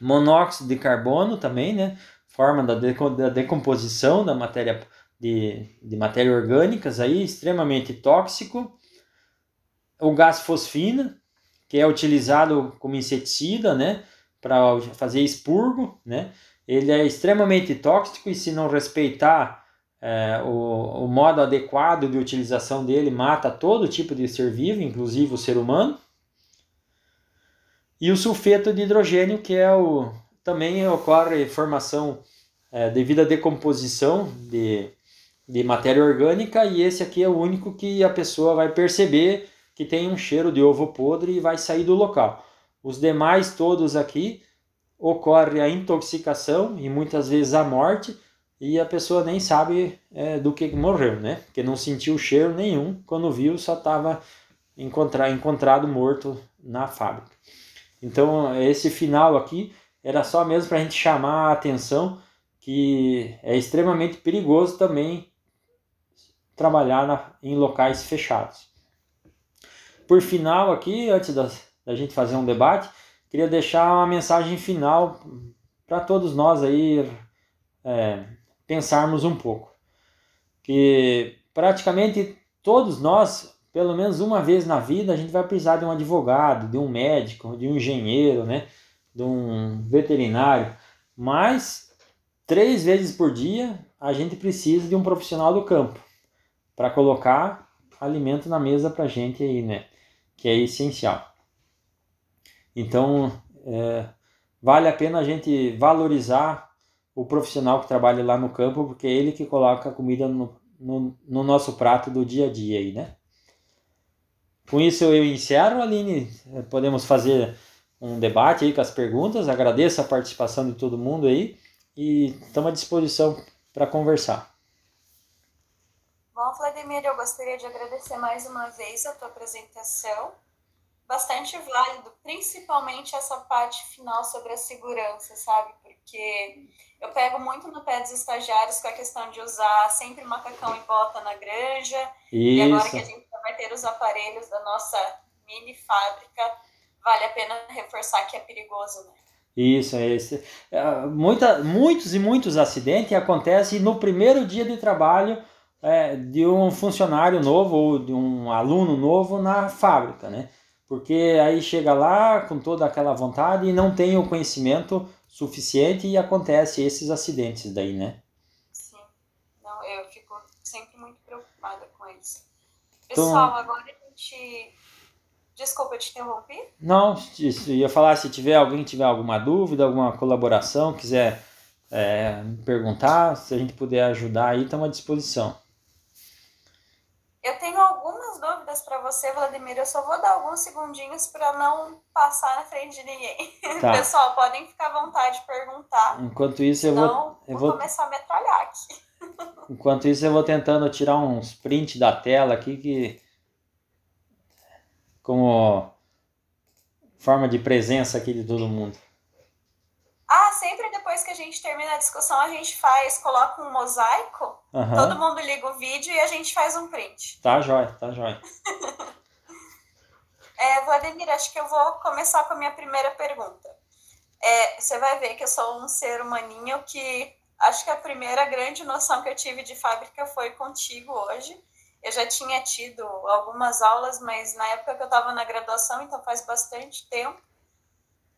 Monóxido de carbono também, né? Forma da, decomposição da matéria de, de matéria orgânicas aí, extremamente tóxico. O gás fosfina, que é utilizado como inseticida, né? Para fazer expurgo, né? Ele é extremamente tóxico e se não respeitar é, o, o modo adequado de utilização dele mata todo tipo de ser vivo, inclusive o ser humano. E o sulfeto de hidrogênio, que é o também ocorre formação é, devido à decomposição de, de matéria orgânica, e esse aqui é o único que a pessoa vai perceber que tem um cheiro de ovo podre e vai sair do local. Os demais todos aqui ocorre a intoxicação e muitas vezes a morte, e a pessoa nem sabe é, do que morreu, né? Porque não sentiu cheiro nenhum, quando viu só estava encontrar, encontrado morto na fábrica. Então esse final aqui era só mesmo para a gente chamar a atenção que é extremamente perigoso também trabalhar na, em locais fechados. Por final aqui, antes da, da gente fazer um debate, queria deixar uma mensagem final para todos nós aí é, pensarmos um pouco. Que praticamente todos nós, pelo menos uma vez na vida, a gente vai precisar de um advogado, de um médico, de um engenheiro, né? de um veterinário. Mas três vezes por dia a gente precisa de um profissional do campo para colocar alimento na mesa para gente aí, né? Que é essencial. Então, é, vale a pena a gente valorizar o profissional que trabalha lá no campo, porque é ele que coloca a comida no, no, no nosso prato do dia a dia aí, né? Com isso eu encerro, Aline. Podemos fazer um debate aí com as perguntas. Agradeço a participação de todo mundo aí e estamos à disposição para conversar. Bom, Vladimir, eu gostaria de agradecer mais uma vez a tua apresentação. Bastante válido, principalmente essa parte final sobre a segurança, sabe? Porque eu pego muito no pé dos estagiários com a questão de usar sempre macacão e bota na granja. Isso. E agora que a gente vai ter os aparelhos da nossa mini fábrica, vale a pena reforçar que é perigoso, né? Isso, é esse. É, muita, muitos e muitos acidentes acontecem no primeiro dia de trabalho é, de um funcionário novo ou de um aluno novo na fábrica, né? Porque aí chega lá com toda aquela vontade e não tem o conhecimento suficiente e acontece esses acidentes daí, né? Sim. Não, eu fico sempre muito preocupada com isso. Pessoal, então, agora a gente. Desculpa, eu te interrompi? Não, isso, ia falar se tiver alguém tiver alguma dúvida, alguma colaboração, quiser é, perguntar, se a gente puder ajudar aí, estamos à disposição. Eu tenho algumas dúvidas para você, Vladimir. Eu só vou dar alguns segundinhos para não passar na frente de ninguém. Tá. Pessoal, podem ficar à vontade de perguntar. Enquanto isso, eu vou, eu vou começar a metralhar aqui. Enquanto isso, eu vou tentando tirar uns prints da tela aqui que como forma de presença aqui de todo mundo. Depois que a gente termina a discussão, a gente faz, coloca um mosaico, uhum. todo mundo liga o vídeo e a gente faz um print. Tá jóia, tá jóia. é, Vladimir, acho que eu vou começar com a minha primeira pergunta. É, você vai ver que eu sou um ser humaninho que acho que a primeira grande noção que eu tive de fábrica foi contigo hoje. Eu já tinha tido algumas aulas, mas na época que eu estava na graduação, então faz bastante tempo.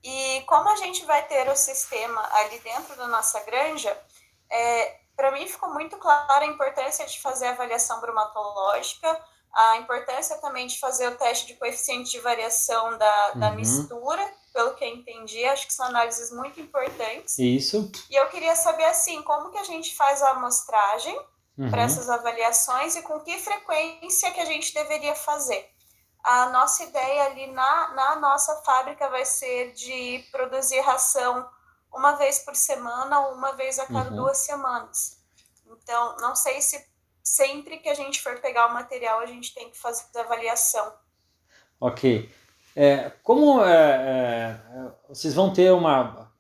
E como a gente vai ter o sistema ali dentro da nossa granja, é, para mim ficou muito clara a importância de fazer a avaliação bromatológica, a importância também de fazer o teste de coeficiente de variação da, da uhum. mistura, pelo que eu entendi, acho que são análises muito importantes. Isso. E eu queria saber, assim, como que a gente faz a amostragem uhum. para essas avaliações e com que frequência que a gente deveria fazer a nossa ideia ali na, na nossa fábrica vai ser de produzir ração uma vez por semana ou uma vez a cada uhum. duas semanas. Então, não sei se sempre que a gente for pegar o material a gente tem que fazer a avaliação. Ok. É, como é, é, vocês vão ter uma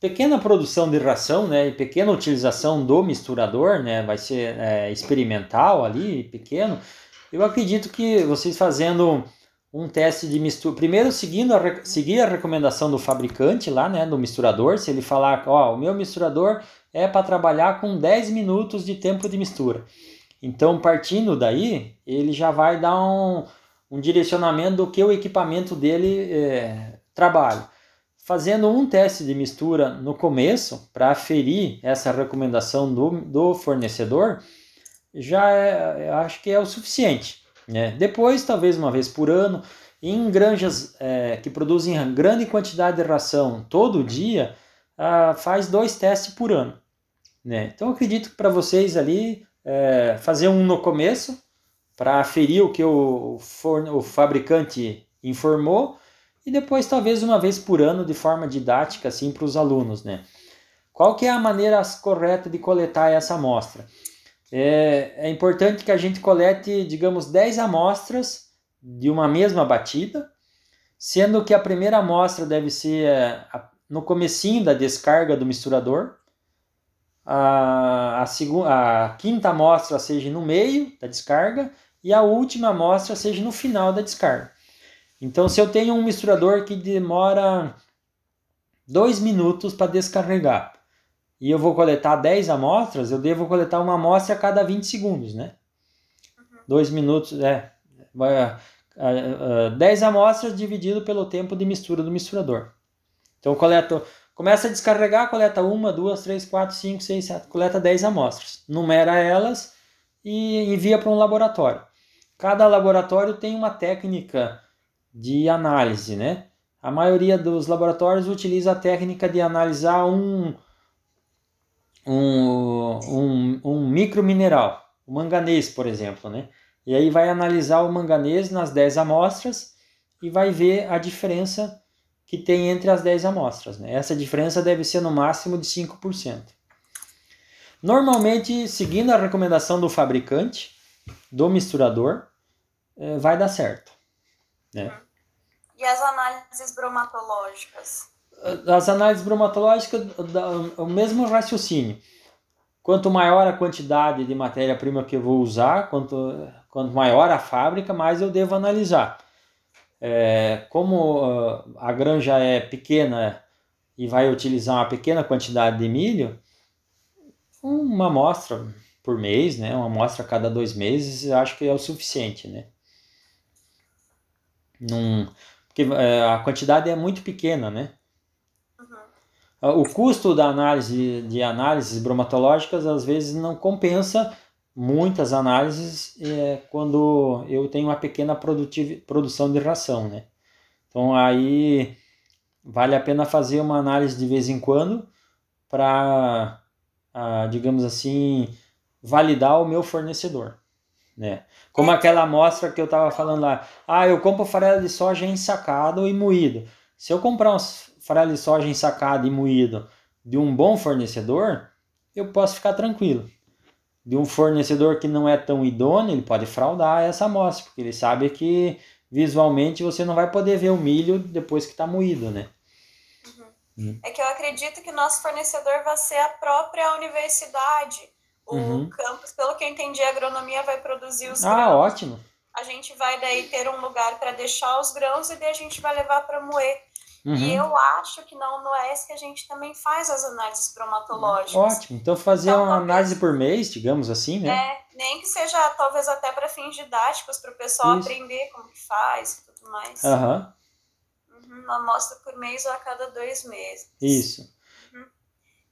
pequena produção de ração, né, e pequena utilização do misturador, né, vai ser é, experimental ali, pequeno, eu acredito que vocês fazendo um teste de mistura, primeiro seguindo a, seguir a recomendação do fabricante lá, né, do misturador, se ele falar, ó, o meu misturador é para trabalhar com 10 minutos de tempo de mistura. Então, partindo daí, ele já vai dar um, um direcionamento do que o equipamento dele é, trabalha. Fazendo um teste de mistura no começo, para aferir essa recomendação do, do fornecedor, já é, acho que é o suficiente. Né? Depois, talvez uma vez por ano, em granjas é, que produzem grande quantidade de ração todo dia, ah, faz dois testes por ano. Né? Então, acredito que para vocês ali, é, fazer um no começo, para aferir o que o, forno, o fabricante informou, e depois talvez uma vez por ano de forma didática assim para os alunos, né? Qual que é a maneira correta de coletar essa amostra? É, é importante que a gente colete, digamos, 10 amostras de uma mesma batida, sendo que a primeira amostra deve ser é, no comecinho da descarga do misturador, a, a, a quinta amostra seja no meio da descarga e a última amostra seja no final da descarga. Então, se eu tenho um misturador que demora dois minutos para descarregar, e eu vou coletar 10 amostras, eu devo coletar uma amostra a cada 20 segundos, né? Uhum. Dois minutos, é. 10 amostras dividido pelo tempo de mistura do misturador. Então, coleto, começa a descarregar, coleta uma, duas, três, quatro, cinco, seis, sete, coleta 10 amostras. Numera elas e envia para um laboratório. Cada laboratório tem uma técnica de análise, né? A maioria dos laboratórios utiliza a técnica de analisar um, um, um, um micromineral, o manganês, por exemplo, né? E aí vai analisar o manganês nas 10 amostras e vai ver a diferença que tem entre as 10 amostras. Né? Essa diferença deve ser no máximo de 5%. Normalmente, seguindo a recomendação do fabricante, do misturador, eh, vai dar certo. Né? E as análises bromatológicas? As análises bromatológicas, o mesmo raciocínio. Quanto maior a quantidade de matéria-prima que eu vou usar, quanto, quanto maior a fábrica, mais eu devo analisar. É, como ah, a granja é pequena e vai utilizar uma pequena quantidade de milho, uma amostra por mês, né? uma amostra a cada dois meses, eu acho que é o suficiente. Né? Num, porque é, a quantidade é muito pequena, né? Ah, o custo da análise de análises bromatológicas às vezes não compensa muitas análises é, quando eu tenho uma pequena produção de ração, né? Então aí vale a pena fazer uma análise de vez em quando para, ah, digamos assim, validar o meu fornecedor, né? Como aquela amostra que eu estava falando lá. Ah, eu compro farelo de soja ensacado e moído. Se eu comprar um farelo de soja ensacado e moído de um bom fornecedor, eu posso ficar tranquilo. De um fornecedor que não é tão idôneo, ele pode fraudar essa amostra, porque ele sabe que visualmente você não vai poder ver o milho depois que está moído, né? Uhum. Uhum. É que eu acredito que nosso fornecedor vai ser a própria universidade. O uhum. campus, pelo que eu entendi, a agronomia vai produzir os ah, grãos. Ah, ótimo. A gente vai daí ter um lugar para deixar os grãos e daí a gente vai levar para moer. Uhum. E eu acho que na UNOES que a gente também faz as análises bromatológicas. Ótimo. Então fazer então, uma talvez, análise por mês, digamos assim, né? É, nem que seja talvez até para fins didáticos, para o pessoal Isso. aprender como que faz e tudo mais. Aham. Uhum. Uma amostra por mês ou a cada dois meses. Isso. Uhum.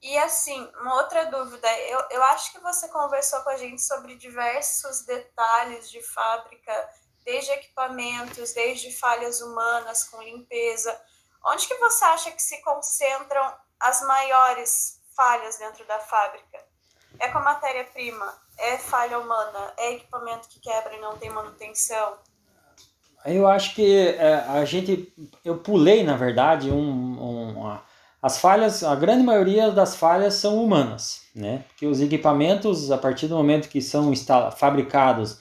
E assim, uma outra dúvida, eu, eu acho que você conversou com a gente sobre diversos detalhes de fábrica, desde equipamentos, desde falhas humanas com limpeza. Onde que você acha que se concentram as maiores falhas dentro da fábrica? É com a matéria-prima? É falha humana? É equipamento que quebra e não tem manutenção? Eu acho que é, a gente, eu pulei na verdade um, um, as falhas, a grande maioria das falhas são humanas, né? Porque os equipamentos, a partir do momento que são fabricados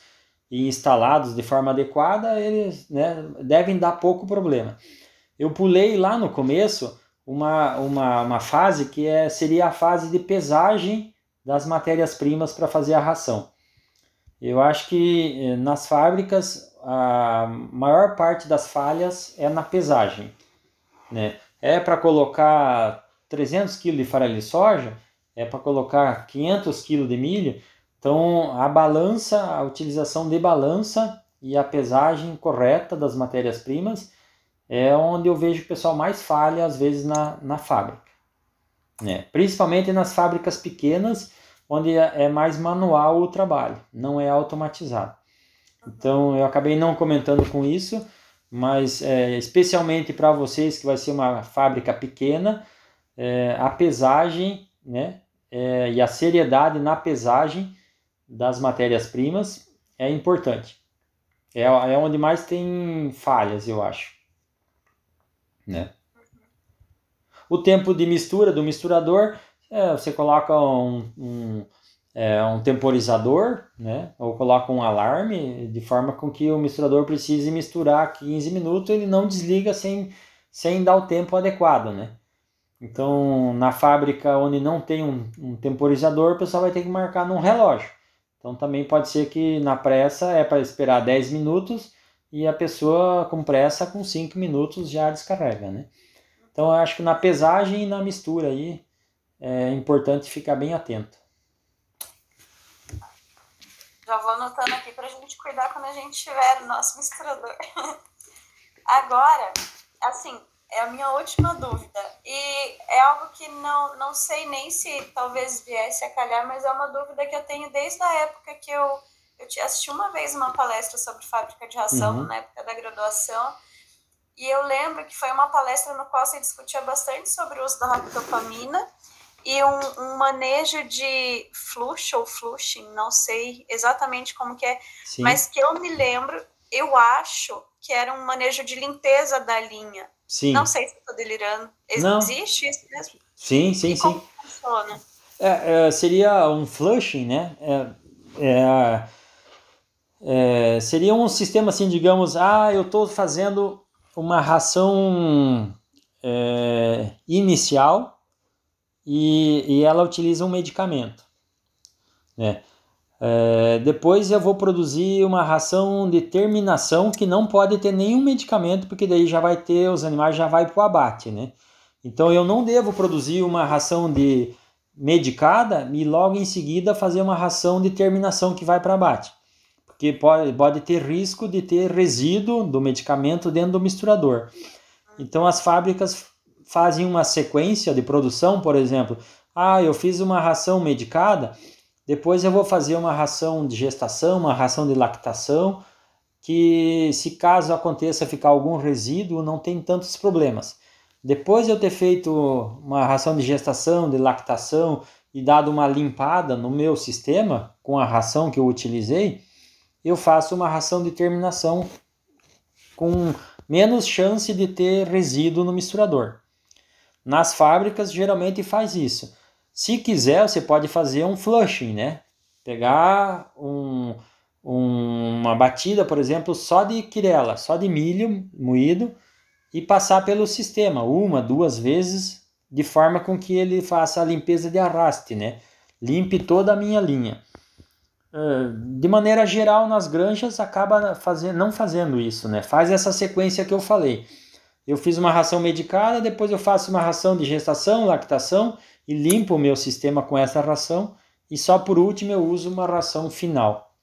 e instalados de forma adequada, eles né, devem dar pouco problema. Eu pulei lá no começo uma, uma, uma fase que é, seria a fase de pesagem das matérias-primas para fazer a ração. Eu acho que eh, nas fábricas a maior parte das falhas é na pesagem. Né? É para colocar 300 kg de farelo de soja, é para colocar 500 kg de milho. Então a balança, a utilização de balança e a pesagem correta das matérias-primas é onde eu vejo o pessoal mais falha, às vezes, na, na fábrica. Né? Principalmente nas fábricas pequenas, onde é, é mais manual o trabalho, não é automatizado. Então, eu acabei não comentando com isso, mas é, especialmente para vocês que vai ser uma fábrica pequena, é, a pesagem né, é, e a seriedade na pesagem das matérias-primas é importante. É, é onde mais tem falhas, eu acho né? O tempo de mistura do misturador, é, você coloca um, um, é, um temporizador, né? Ou coloca um alarme, de forma com que o misturador precise misturar 15 minutos, ele não desliga sem, sem dar o tempo adequado, né? Então, na fábrica onde não tem um, um temporizador, o pessoal vai ter que marcar num relógio. Então, também pode ser que na pressa é para esperar 10 minutos e a pessoa com pressa, com 5 minutos já descarrega, né? Então eu acho que na pesagem e na mistura aí é importante ficar bem atento. Já vou anotando aqui para a gente cuidar quando a gente tiver o nosso misturador. Agora, assim, é a minha última dúvida. E é algo que não, não sei nem se talvez viesse a calhar, mas é uma dúvida que eu tenho desde a época que eu eu assisti uma vez uma palestra sobre fábrica de ração, uhum. na época da graduação, e eu lembro que foi uma palestra no qual se discutia bastante sobre o uso da ractopamina e um, um, manejo de flush ou flushing, não sei exatamente como que é, Sim. mas que eu me lembro, eu acho que era um manejo de limpeza da linha. Sim. Não sei se estou delirando. Existe não. isso mesmo? Sim, sim, sim. funciona? É, é, seria um flushing, né? É, é é, seria um sistema assim, digamos, ah, eu estou fazendo uma ração é, inicial e, e, ela utiliza um medicamento. Né? É, depois eu vou produzir uma ração de terminação que não pode ter nenhum medicamento, porque daí já vai ter, os animais já vai para o abate. Né? Então eu não devo produzir uma ração de medicada e logo em seguida fazer uma ração de terminação que vai para abate porque pode, pode ter risco de ter resíduo do medicamento dentro do misturador. Então as fábricas fazem uma sequência de produção, por exemplo, ah, eu fiz uma ração medicada, depois eu vou fazer uma ração de gestação, uma ração de lactação, que se caso aconteça ficar algum resíduo, não tem tantos problemas. Depois de eu ter feito uma ração de gestação, de lactação e dado uma limpada no meu sistema com a ração que eu utilizei, eu faço uma ração de terminação com menos chance de ter resíduo no misturador. Nas fábricas geralmente faz isso. Se quiser, você pode fazer um flushing, né? Pegar um, um, uma batida, por exemplo, só de quirela, só de milho moído e passar pelo sistema uma, duas vezes, de forma com que ele faça a limpeza de arraste, né? Limpe toda a minha linha. Ah, de maneira geral, nas granjas acaba fazendo, não fazendo isso, né? Faz essa sequência que eu falei. Eu fiz uma ração medicada, depois eu faço uma ração de gestação, lactação e limpo o meu sistema com essa ração e só por último eu uso uma ração final.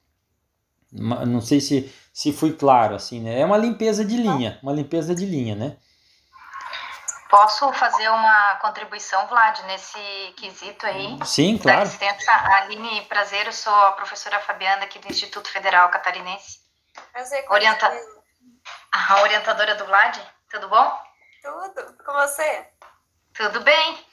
Não sei se, se fui claro assim, né? É uma limpeza de linha, uma limpeza de linha, né? Posso fazer uma contribuição, Vlad, nesse quesito aí? Sim, claro. Da licença, Aline Prazer, eu sou a professora Fabiana aqui do Instituto Federal Catarinense. Prazer, Orienta... A orientadora do Vlad, tudo bom? Tudo, com você? Tudo bem.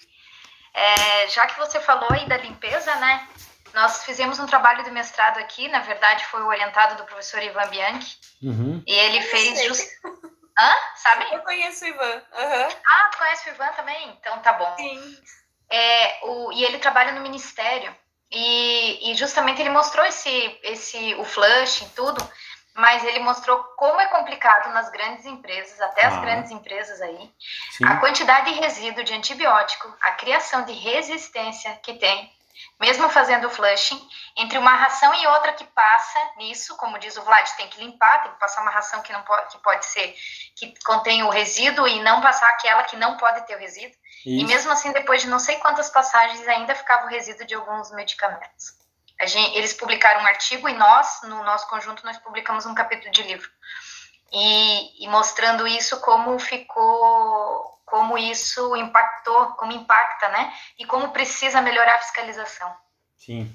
É, já que você falou aí da limpeza, né? Nós fizemos um trabalho de mestrado aqui, na verdade foi o orientado do professor Ivan Bianchi, uhum. e ele fez just... Hã? Sabe? Eu conheço o Ivan. Uhum. Ah, tu conhece o Ivan também? Então tá bom. Sim. É, o, e ele trabalha no ministério. E, e justamente ele mostrou esse, esse, o flush e tudo, mas ele mostrou como é complicado nas grandes empresas, até as ah. grandes empresas aí, Sim. a quantidade de resíduo de antibiótico, a criação de resistência que tem mesmo fazendo flushing, entre uma ração e outra que passa nisso, como diz o Vlad, tem que limpar, tem que passar uma ração que não pode, que pode ser que contém o resíduo e não passar aquela que não pode ter o resíduo. Isso. E mesmo assim, depois de não sei quantas passagens, ainda ficava o resíduo de alguns medicamentos. Gente, eles publicaram um artigo e nós, no nosso conjunto, nós publicamos um capítulo de livro. E, e mostrando isso como ficou como isso impactou, como impacta, né? E como precisa melhorar a fiscalização. Sim.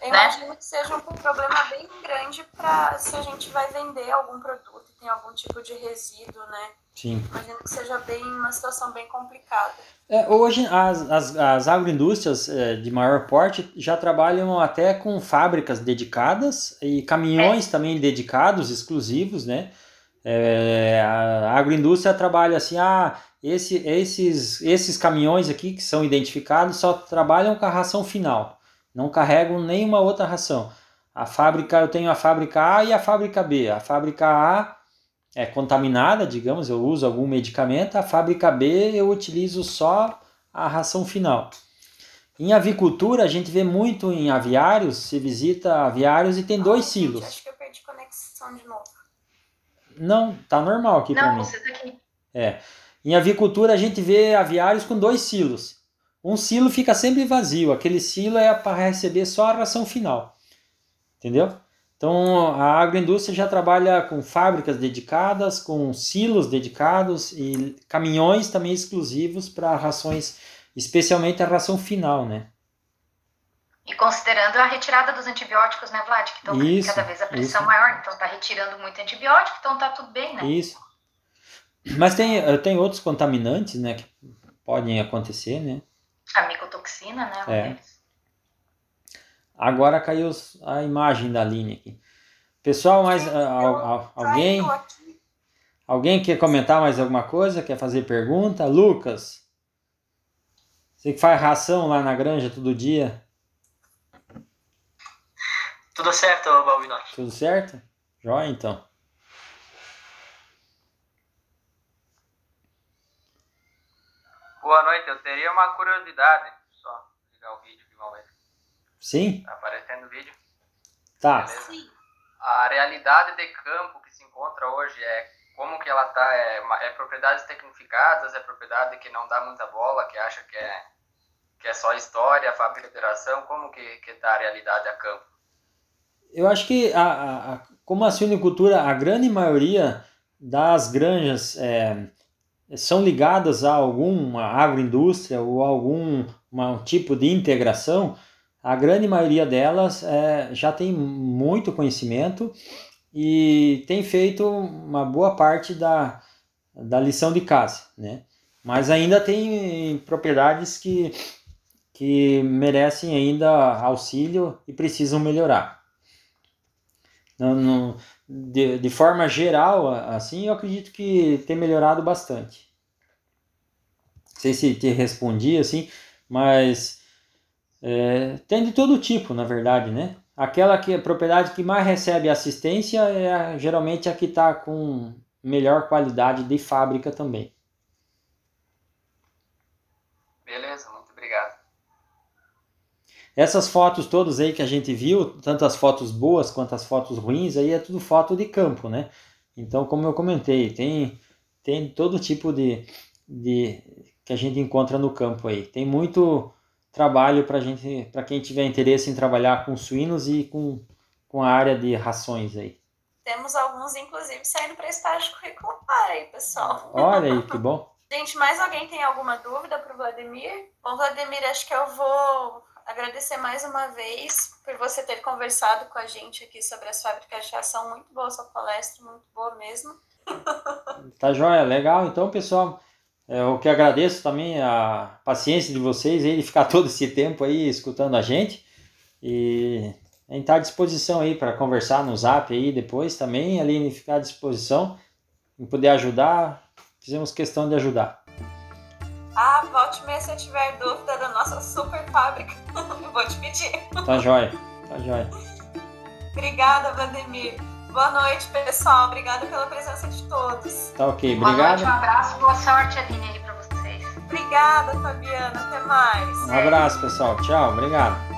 Eu né? imagino que seja um problema bem grande para se a gente vai vender algum produto e tem algum tipo de resíduo, né? Sim. Imagino que seja bem uma situação bem complicada. É, hoje as, as, as agroindústrias é, de maior porte já trabalham até com fábricas dedicadas e caminhões é. também dedicados, exclusivos, né? É, a agroindústria trabalha assim, ah, esse, esses, esses caminhões aqui que são identificados só trabalham com a ração final, não carregam nenhuma outra ração. A fábrica, eu tenho a fábrica A e a fábrica B. A fábrica A é contaminada, digamos, eu uso algum medicamento, a fábrica B eu utilizo só a ração final. Em avicultura, a gente vê muito em aviários, se visita aviários e tem dois silos. Acho que eu perdi conexão de novo. Não, tá normal aqui para mim. Não, você tá aqui. É. Em avicultura a gente vê aviários com dois silos. Um silo fica sempre vazio, aquele silo é para receber só a ração final. Entendeu? Então a agroindústria já trabalha com fábricas dedicadas, com silos dedicados e caminhões também exclusivos para rações, especialmente a ração final, né? E considerando a retirada dos antibióticos, né, Vlad? Que estão isso, cada vez a pressão isso. maior, então está retirando muito antibiótico, então está tudo bem, né? Isso. Mas tem, eh, tem outros contaminantes, né, que podem acontecer, né? A micotoxina, né? É. Agora caiu a imagem da linha aqui. Pessoal, mais uh, alguém? Alguém quer comentar mais alguma coisa? Quer fazer pergunta? Lucas? Você que faz ração lá na granja todo dia? Tudo certo, Balbinotti. Tudo certo? Jóia, então. Boa noite, eu teria uma curiosidade. Só ligar o vídeo aqui, vamos ver. Sim? Tá aparecendo o vídeo? Tá. Sim. A realidade de campo que se encontra hoje é como que ela tá? É, é propriedades tecnificadas, é propriedade que não dá muita bola, que acha que é, que é só história, fábrica de operação, como que, que tá a realidade a campo? Eu acho que a, a, a, como a suinicultura, a grande maioria das granjas é, são ligadas a alguma agroindústria ou algum uma, um tipo de integração, a grande maioria delas é, já tem muito conhecimento e tem feito uma boa parte da, da lição de casa, né? Mas ainda tem propriedades que, que merecem ainda auxílio e precisam melhorar. De, de forma geral, assim, eu acredito que tem melhorado bastante. Não sei se te respondi assim, mas é, tem de todo tipo, na verdade, né? Aquela que a propriedade que mais recebe assistência é geralmente a que está com melhor qualidade de fábrica também. Beleza, muito obrigado. Essas fotos todas aí que a gente viu, tanto as fotos boas quanto as fotos ruins, aí é tudo foto de campo, né? Então, como eu comentei, tem, tem todo tipo de, de que a gente encontra no campo aí. Tem muito trabalho para gente, para quem tiver interesse em trabalhar com suínos e com, com a área de rações aí. Temos alguns, inclusive, saindo para estágio curricular aí, pessoal. Olha aí, que bom. Gente, mais alguém tem alguma dúvida para o Vladimir? Bom, Vladimir, acho que eu vou agradecer mais uma vez por você ter conversado com a gente aqui sobre as fábricas de ação. Muito boa sua palestra, muito boa mesmo. Tá joia, legal. Então, pessoal, eu que agradeço também a paciência de vocês aí de ficar todo esse tempo aí escutando a gente. E gente está à disposição aí para conversar no zap aí depois também, ali ficar à disposição em poder ajudar. Fizemos questão de ajudar. Ah, volte-me se eu tiver dúvida da nossa super fábrica. eu vou te pedir. Tá jóia, tá jóia. Obrigada, Vladimir. Boa noite, pessoal. Obrigada pela presença de todos. Tá ok, obrigado. Boa noite, um abraço, boa sorte, Aline, aí pra vocês. Obrigada, Fabiana. Até mais. Um abraço, pessoal. Tchau, obrigado.